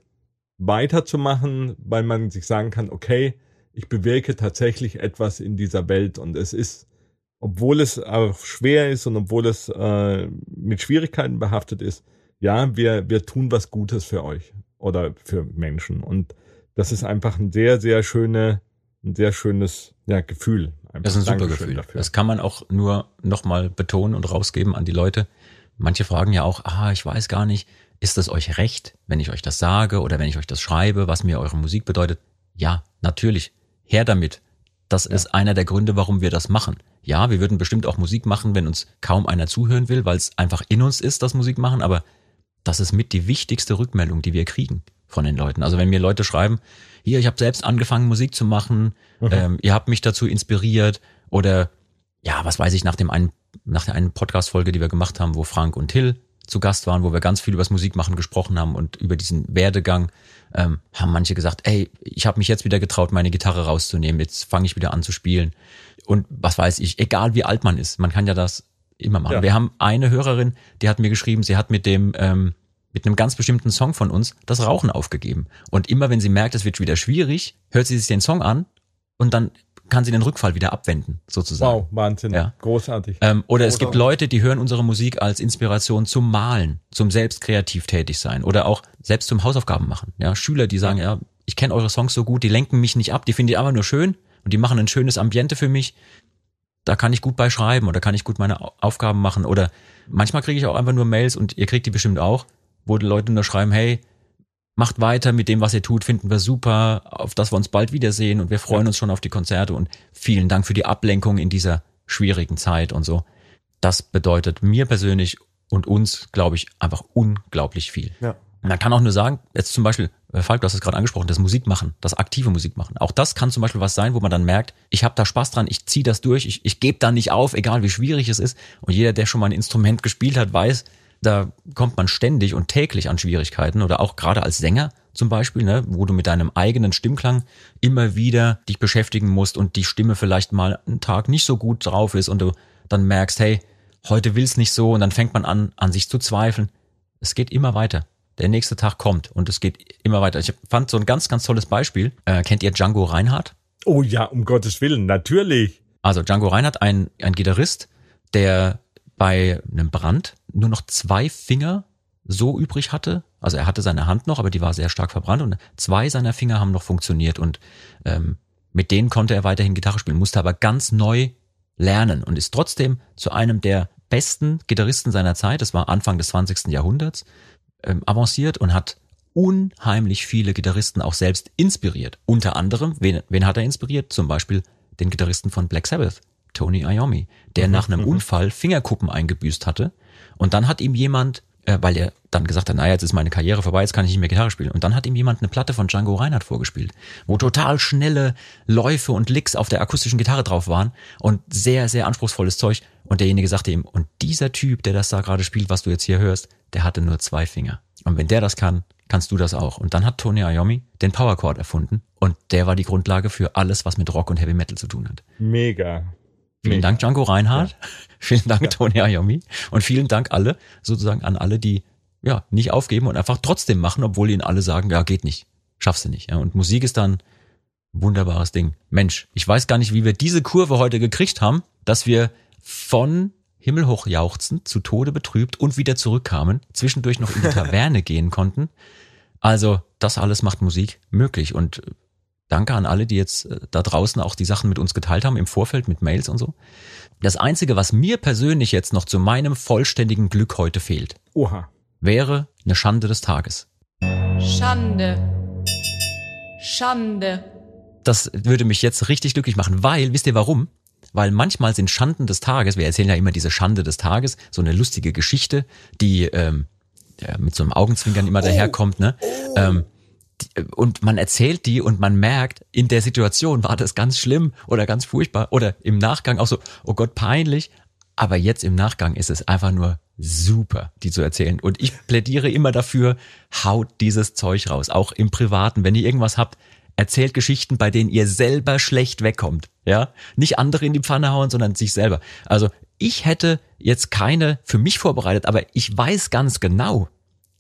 weiterzumachen, weil man sich sagen kann, okay, ich bewirke tatsächlich etwas in dieser Welt und es ist, obwohl es auch schwer ist und obwohl es äh, mit Schwierigkeiten behaftet ist, ja, wir, wir tun was Gutes für euch oder für Menschen und das ist einfach ein sehr, sehr schöne, ein sehr schönes ja, Gefühl. Einfach Das ist ein super Dankeschön Gefühl. Dafür. Das kann man auch nur nochmal betonen und rausgeben an die Leute. Manche fragen ja auch, ah, ich weiß gar nicht, ist es euch recht, wenn ich euch das sage oder wenn ich euch das schreibe, was mir eure Musik bedeutet? Ja, natürlich. Her damit. Das ist einer der Gründe, warum wir das machen. Ja, wir würden bestimmt auch Musik machen, wenn uns kaum einer zuhören will, weil es einfach in uns ist, das Musik machen, aber das ist mit die wichtigste Rückmeldung, die wir kriegen von den Leuten. Also wenn mir Leute schreiben, hier, ich habe selbst angefangen, Musik zu machen, ähm, ihr habt mich dazu inspiriert oder ja, was weiß ich, nach dem einen, nach der einen Podcast-Folge, die wir gemacht haben, wo Frank und Till zu Gast waren, wo wir ganz viel über das Musikmachen gesprochen haben und über diesen Werdegang, ähm, haben manche gesagt, ey, ich habe mich jetzt wieder getraut, meine Gitarre rauszunehmen, jetzt fange ich wieder an zu spielen. Und was weiß ich, egal wie alt man ist, man kann ja das immer machen. Ja. Wir haben eine Hörerin, die hat mir geschrieben, sie hat mit dem ähm, mit einem ganz bestimmten Song von uns das Rauchen aufgegeben. Und immer wenn sie merkt, es wird wieder schwierig, hört sie sich den Song an und dann kann sie den Rückfall wieder abwenden, sozusagen. Wow, Wahnsinn. Ja. Großartig. Ähm, oder es gibt Leute, die hören unsere Musik als Inspiration zum Malen, zum selbst kreativ tätig sein oder auch selbst zum Hausaufgaben machen. Ja, Schüler, die sagen, ja, ich kenne eure Songs so gut, die lenken mich nicht ab, die finde ich einfach nur schön und die machen ein schönes Ambiente für mich. Da kann ich gut bei schreiben oder kann ich gut meine Au- Aufgaben machen oder manchmal kriege ich auch einfach nur Mails und ihr kriegt die bestimmt auch, wo die Leute nur schreiben, hey, macht weiter mit dem, was ihr tut, finden wir super, auf dass wir uns bald wiedersehen und wir freuen uns schon auf die Konzerte und vielen Dank für die Ablenkung in dieser schwierigen Zeit und so. Das bedeutet mir persönlich und uns, glaube ich, einfach unglaublich viel. Ja. Man kann auch nur sagen, jetzt zum Beispiel, äh, Falk, du hast es gerade angesprochen, das Musikmachen, das aktive Musikmachen. Auch das kann zum Beispiel was sein, wo man dann merkt, ich habe da Spaß dran, ich ziehe das durch, ich, ich gebe da nicht auf, egal wie schwierig es ist. Und jeder, der schon mal ein Instrument gespielt hat, weiß, da kommt man ständig und täglich an Schwierigkeiten oder auch gerade als Sänger zum Beispiel, ne, wo du mit deinem eigenen Stimmklang immer wieder dich beschäftigen musst und die Stimme vielleicht mal einen Tag nicht so gut drauf ist und du dann merkst, hey, heute will's nicht so und dann fängt man an, an sich zu zweifeln. Es geht immer weiter. Der nächste Tag kommt und es geht immer weiter. Ich fand so ein ganz, ganz tolles Beispiel. Äh, kennt ihr Django Reinhardt? Oh ja, um Gottes Willen, natürlich. Also Django Reinhardt, ein, ein Gitarrist, der bei einem Brand nur noch zwei Finger so übrig hatte. Also er hatte seine Hand noch, aber die war sehr stark verbrannt und zwei seiner Finger haben noch funktioniert und ähm, mit denen konnte er weiterhin Gitarre spielen, musste aber ganz neu lernen und ist trotzdem zu einem der besten Gitarristen seiner Zeit, das war Anfang des 20. Jahrhunderts, ähm, avanciert und hat unheimlich viele Gitarristen auch selbst inspiriert. Unter anderem, wen, wen hat er inspiriert? Zum Beispiel den Gitarristen von Black Sabbath, Tony Iommi, der nach einem Unfall Fingerkuppen eingebüßt hatte. Und dann hat ihm jemand, äh, weil er dann gesagt hat, naja, jetzt ist meine Karriere vorbei, jetzt kann ich nicht mehr Gitarre spielen. Und dann hat ihm jemand eine Platte von Django Reinhardt vorgespielt, wo total schnelle Läufe und Licks auf der akustischen Gitarre drauf waren und sehr, sehr anspruchsvolles Zeug. Und derjenige sagte ihm, und dieser Typ, der das da gerade spielt, was du jetzt hier hörst, der hatte nur zwei Finger. Und wenn der das kann, kannst du das auch. Und dann hat Tony Iommi den Power Chord erfunden und der war die Grundlage für alles, was mit Rock und Heavy Metal zu tun hat. Mega. Vielen Mega. Dank Django Reinhardt, *laughs* vielen Dank Tony Iommi und vielen Dank alle, sozusagen an alle, die ja nicht aufgeben und einfach trotzdem machen, obwohl ihnen alle sagen, ja geht nicht, schaffst du nicht. Ja, und Musik ist dann ein wunderbares Ding. Mensch, ich weiß gar nicht, wie wir diese Kurve heute gekriegt haben, dass wir von himmelhoch jauchzend, zu Tode betrübt und wieder zurückkamen, zwischendurch noch in die *laughs* Taverne gehen konnten. Also das alles macht Musik möglich und danke an alle, die jetzt äh, da draußen auch die Sachen mit uns geteilt haben, im Vorfeld mit Mails und so. Das Einzige, was mir persönlich jetzt noch zu meinem vollständigen Glück heute fehlt, Oha. wäre eine Schande des Tages. Schande. Schande. Das würde mich jetzt richtig glücklich machen, weil, wisst ihr warum? Weil manchmal sind Schanden des Tages, wir erzählen ja immer diese Schande des Tages, so eine lustige Geschichte, die ähm, ja, mit so einem Augenzwinkern immer daherkommt, ne? Ähm, die, und man erzählt die und man merkt, in der Situation war das ganz schlimm oder ganz furchtbar oder im Nachgang auch so, oh Gott, peinlich. Aber jetzt im Nachgang ist es einfach nur super, die zu erzählen. Und ich plädiere immer dafür, haut dieses Zeug raus, auch im Privaten. Wenn ihr irgendwas habt, erzählt Geschichten, bei denen ihr selber schlecht wegkommt. Ja, nicht andere in die Pfanne hauen, sondern sich selber. Also ich hätte jetzt keine für mich vorbereitet, aber ich weiß ganz genau,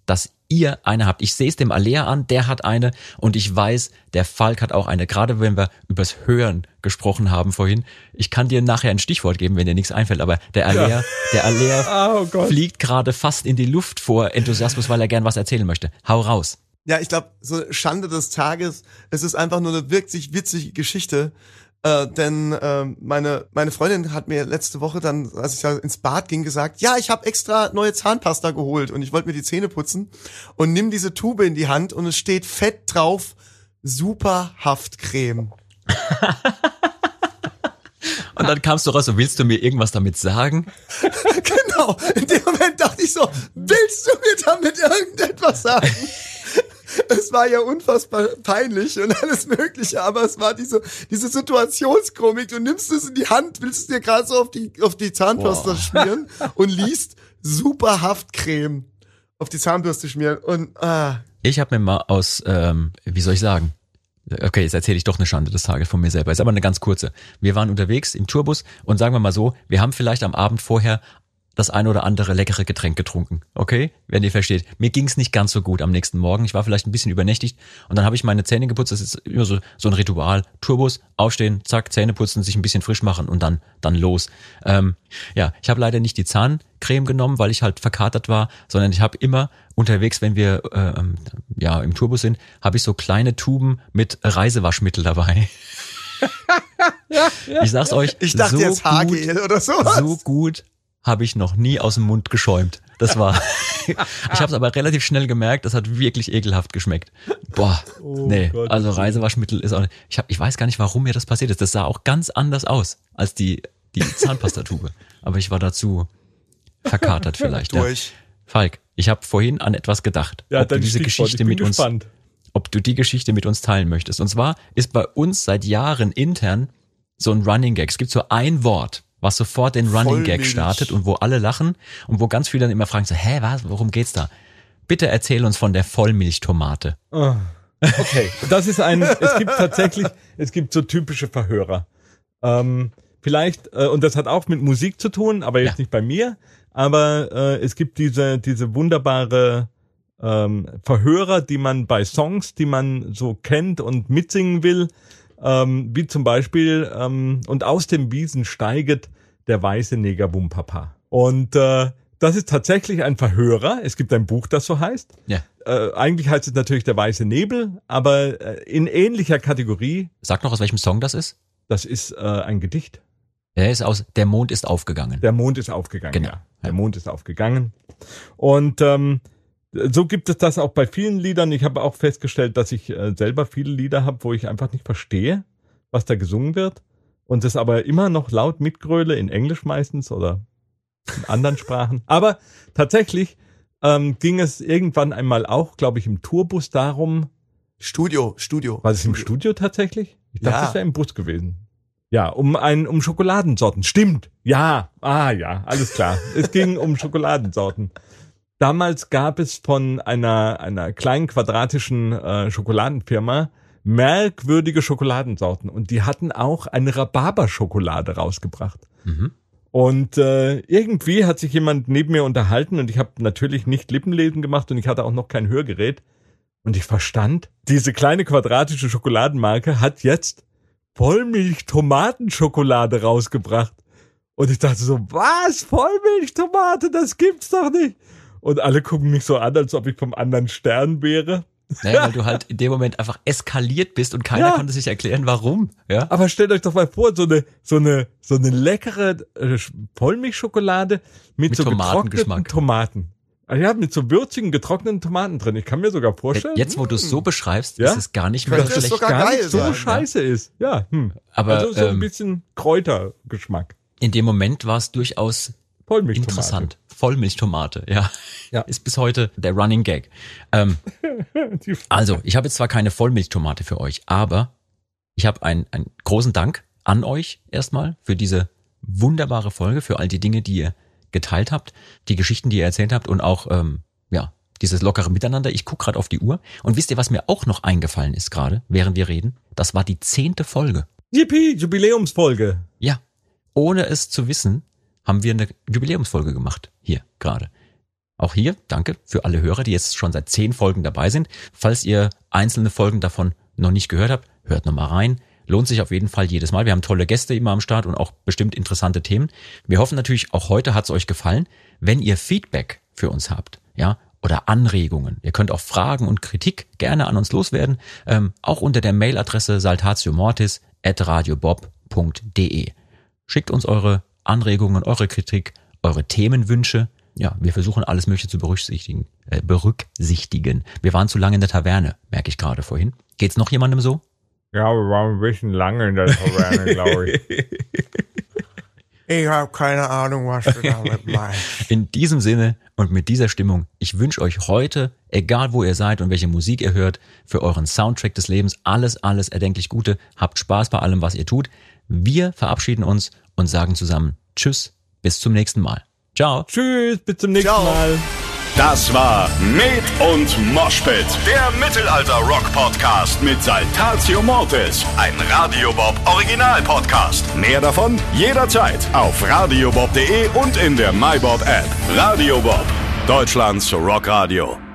dass ihr eine habt. Ich sehe es dem Alea an, der hat eine und ich weiß, der Falk hat auch eine. Gerade wenn wir übers Hören gesprochen haben vorhin. Ich kann dir nachher ein Stichwort geben, wenn dir nichts einfällt, aber der Alea, der Alea *laughs* Oh Gott. fliegt gerade fast in die Luft vor Enthusiasmus, weil er gern was erzählen möchte. Hau raus. Ja, ich glaube, so Schande des Tages, es ist einfach nur eine wirklich witzige Geschichte. Äh, denn äh, meine meine Freundin hat mir letzte Woche dann, als ich ja ins Bad ging, gesagt, ja, ich habe extra neue Zahnpasta geholt und ich wollte mir die Zähne putzen und nimm diese Tube in die Hand und es steht fett drauf Super Haftcreme. *laughs* Und dann kamst du raus und willst du mir irgendwas damit sagen? *laughs* genau. In dem Moment dachte ich so, willst du mir damit irgendetwas sagen? *laughs* Es war ja unfassbar peinlich und alles Mögliche, aber es war diese, diese Situationskomik. Du nimmst es in die Hand, willst es dir gerade so auf die, auf die Zahnpasta schmieren und liest super Haftcreme auf die Zahnbürste schmieren und, ah, Ich habe mir mal aus, ähm, wie soll ich sagen? Okay, jetzt erzähle ich doch eine Schande des Tages von mir selber. Ist aber eine ganz kurze. Wir waren unterwegs im Tourbus und sagen wir mal so, wir haben vielleicht am Abend vorher das ein oder andere leckere Getränk getrunken. Okay? Wenn ihr versteht. Mir ging's nicht ganz so gut am nächsten Morgen. Ich war vielleicht ein bisschen übernächtigt und dann habe ich meine Zähne geputzt. Das ist immer so, so ein Ritual. Tourbus, aufstehen, zack, Zähne putzen, sich ein bisschen frisch machen und dann, dann los. Ähm, ja, ich habe leider nicht die Zahncreme genommen, weil ich halt verkatert war, sondern ich habe immer unterwegs, wenn wir ähm, ja im Tourbus sind, habe ich so kleine Tuben mit Reisewaschmittel dabei. *laughs* ich sag's euch, ich dachte so jetzt Haargel oder sowas. so gut habe ich noch nie aus dem Mund geschäumt. Das war. *laughs* ich habe es aber relativ schnell gemerkt, das hat wirklich ekelhaft geschmeckt. Boah, nee, Gott. also Reisewaschmittel ist auch nicht, ich hab, ich weiß gar nicht, warum mir das passiert ist. Das sah auch ganz anders aus als die die Zahnpastatube, *laughs* aber ich war dazu verkatert *laughs* vielleicht. Ja. Durch. Falk, ich habe vorhin an etwas gedacht, Ja, ob du diese. Geschichte mit uns gespannt. ob du die Geschichte mit uns teilen möchtest. Und zwar ist bei uns seit Jahren intern so ein Running Gag. Es gibt so ein Wort, was sofort den Running Gag startet und wo alle lachen und wo ganz viele dann immer fragen so, hä, was, worum geht's da? Bitte erzähl uns von der Vollmilchtomate. Ah, Okay, das ist ein, es gibt tatsächlich, es gibt so typische Verhörer. Ähm, vielleicht, äh, und das hat auch mit Musik zu tun, aber jetzt Ja. nicht bei mir, aber äh, es gibt diese, diese wunderbare ähm, Verhörer, die man bei Songs, die man so kennt und mitsingen will, ähm, wie zum Beispiel, ähm, und aus dem Wiesen steiget der weiße Neger Bumpapa. Und äh, das ist tatsächlich ein Verhörer. Es gibt ein Buch, das so heißt. Ja. Äh, eigentlich heißt es natürlich der weiße Nebel, aber äh, in ähnlicher Kategorie, Sag noch, aus welchem Song das ist? das ist äh, ein Gedicht. Er ist aus Der Mond ist aufgegangen. Der Mond ist aufgegangen, Genau. ja. Der Mond ist aufgegangen. Und ähm, so gibt es das auch bei vielen Liedern. Ich habe auch festgestellt, dass ich äh, selber viele Lieder habe, wo ich einfach nicht verstehe, was da gesungen wird. Und das aber immer noch laut mitgröle, in Englisch meistens oder in anderen Sprachen. *laughs* Aber tatsächlich ähm, ging es irgendwann einmal auch, glaube ich, im Tourbus darum, Studio, Studio. war es im Studio tatsächlich? Ich dachte, Ja. es wäre im Bus gewesen. Ja, um ein, um Schokoladensorten. Stimmt. Ja. Ah, ja. Alles klar. es ging um Schokoladensorten. Damals gab es von einer, einer kleinen quadratischen äh, Schokoladenfirma merkwürdige Schokoladensorten und die hatten auch eine Rhabarberschokolade rausgebracht. Mhm. Und äh, irgendwie hat sich jemand neben mir unterhalten und ich habe natürlich nicht Lippenlesen gemacht und ich hatte auch noch kein Hörgerät. Und ich verstand, diese kleine quadratische Schokoladenmarke hat jetzt Vollmilch-Tomatenschokolade rausgebracht. Und ich dachte so, was? Vollmilchtomate? Das gibt's doch nicht. Und alle gucken mich so an, als ob ich vom anderen Stern wäre. Naja, weil *laughs* du halt in dem Moment einfach eskaliert bist und keiner Ja. konnte sich erklären, warum. Ja? Aber stellt euch doch mal vor, so eine, so eine, so eine leckere äh, Sch- Vollmilchschokolade mit, Mit so Tomatengeschmack. getrockneten Tomaten. Ja, mit so würzigen, getrockneten Tomaten drin. Ich kann mir sogar vorstellen, Jetzt, wo du es so beschreibst, Ja? ist es gar nicht mehr so schlecht. sogar gar geil nicht so sein, scheiße ist. Ja, hm. Aber also so ein ähm, bisschen Kräutergeschmack. in dem Moment war es durchaus Vollmilchtomate. interessant. Vollmilchtomate, ja. Ja. Ist bis heute der Running Gag. Ähm, *laughs* also, ich habe jetzt zwar keine Vollmilchtomate für euch, aber ich habe einen, einen großen Dank an euch erstmal für diese wunderbare Folge, für all die Dinge, die ihr geteilt habt, die Geschichten, die ihr erzählt habt und auch ähm, ja dieses lockere Miteinander. Ich guck gerade auf die Uhr und wisst ihr, was mir auch noch eingefallen ist gerade, während wir reden? Das war die zehnte Folge. Yippie, Jubiläumsfolge. Ja, ohne es zu wissen, haben wir eine Jubiläumsfolge gemacht. Hier gerade. Auch hier, danke für alle Hörer, die jetzt schon seit zehn Folgen dabei sind. Falls ihr einzelne Folgen davon noch nicht gehört habt, hört nochmal rein. Lohnt sich auf jeden Fall jedes Mal. Wir haben tolle Gäste immer am Start und auch bestimmt interessante Themen. Wir hoffen natürlich, auch heute hat es euch gefallen. Wenn ihr Feedback für uns habt, ja, oder Anregungen, ihr könnt auch Fragen und Kritik gerne an uns loswerden, ähm, auch unter der Mailadresse saltatiomortis at radiobob.de. Schickt uns eure Anregungen, eure Kritik, eure Themenwünsche. Ja, wir versuchen alles Mögliche zu berücksichtigen. Äh, berücksichtigen. Wir waren zu lange in der Taverne, merke ich gerade vorhin. Geht's noch jemandem so? Ja, wir waren ein bisschen lange in der Taverne, glaube ich. *laughs* Ich habe keine Ahnung, was du damit meinst. In diesem Sinne und mit dieser Stimmung, ich wünsche euch heute, egal wo ihr seid und welche Musik ihr hört, für euren Soundtrack des Lebens alles, alles erdenklich Gute. Habt Spaß bei allem, was ihr tut. Wir verabschieden uns und sagen zusammen Tschüss, bis zum nächsten Mal. Ciao. Tschüss, bis zum nächsten Ciao. Mal. Das war Med und Moshpit, der Mittelalter-Rock-Podcast mit Saltatio Mortis, ein Radiobob Original-Podcast. Mehr davon jederzeit auf radiobob.de und in der MyBob-App. Radio Bob, Deutschlands Rockradio.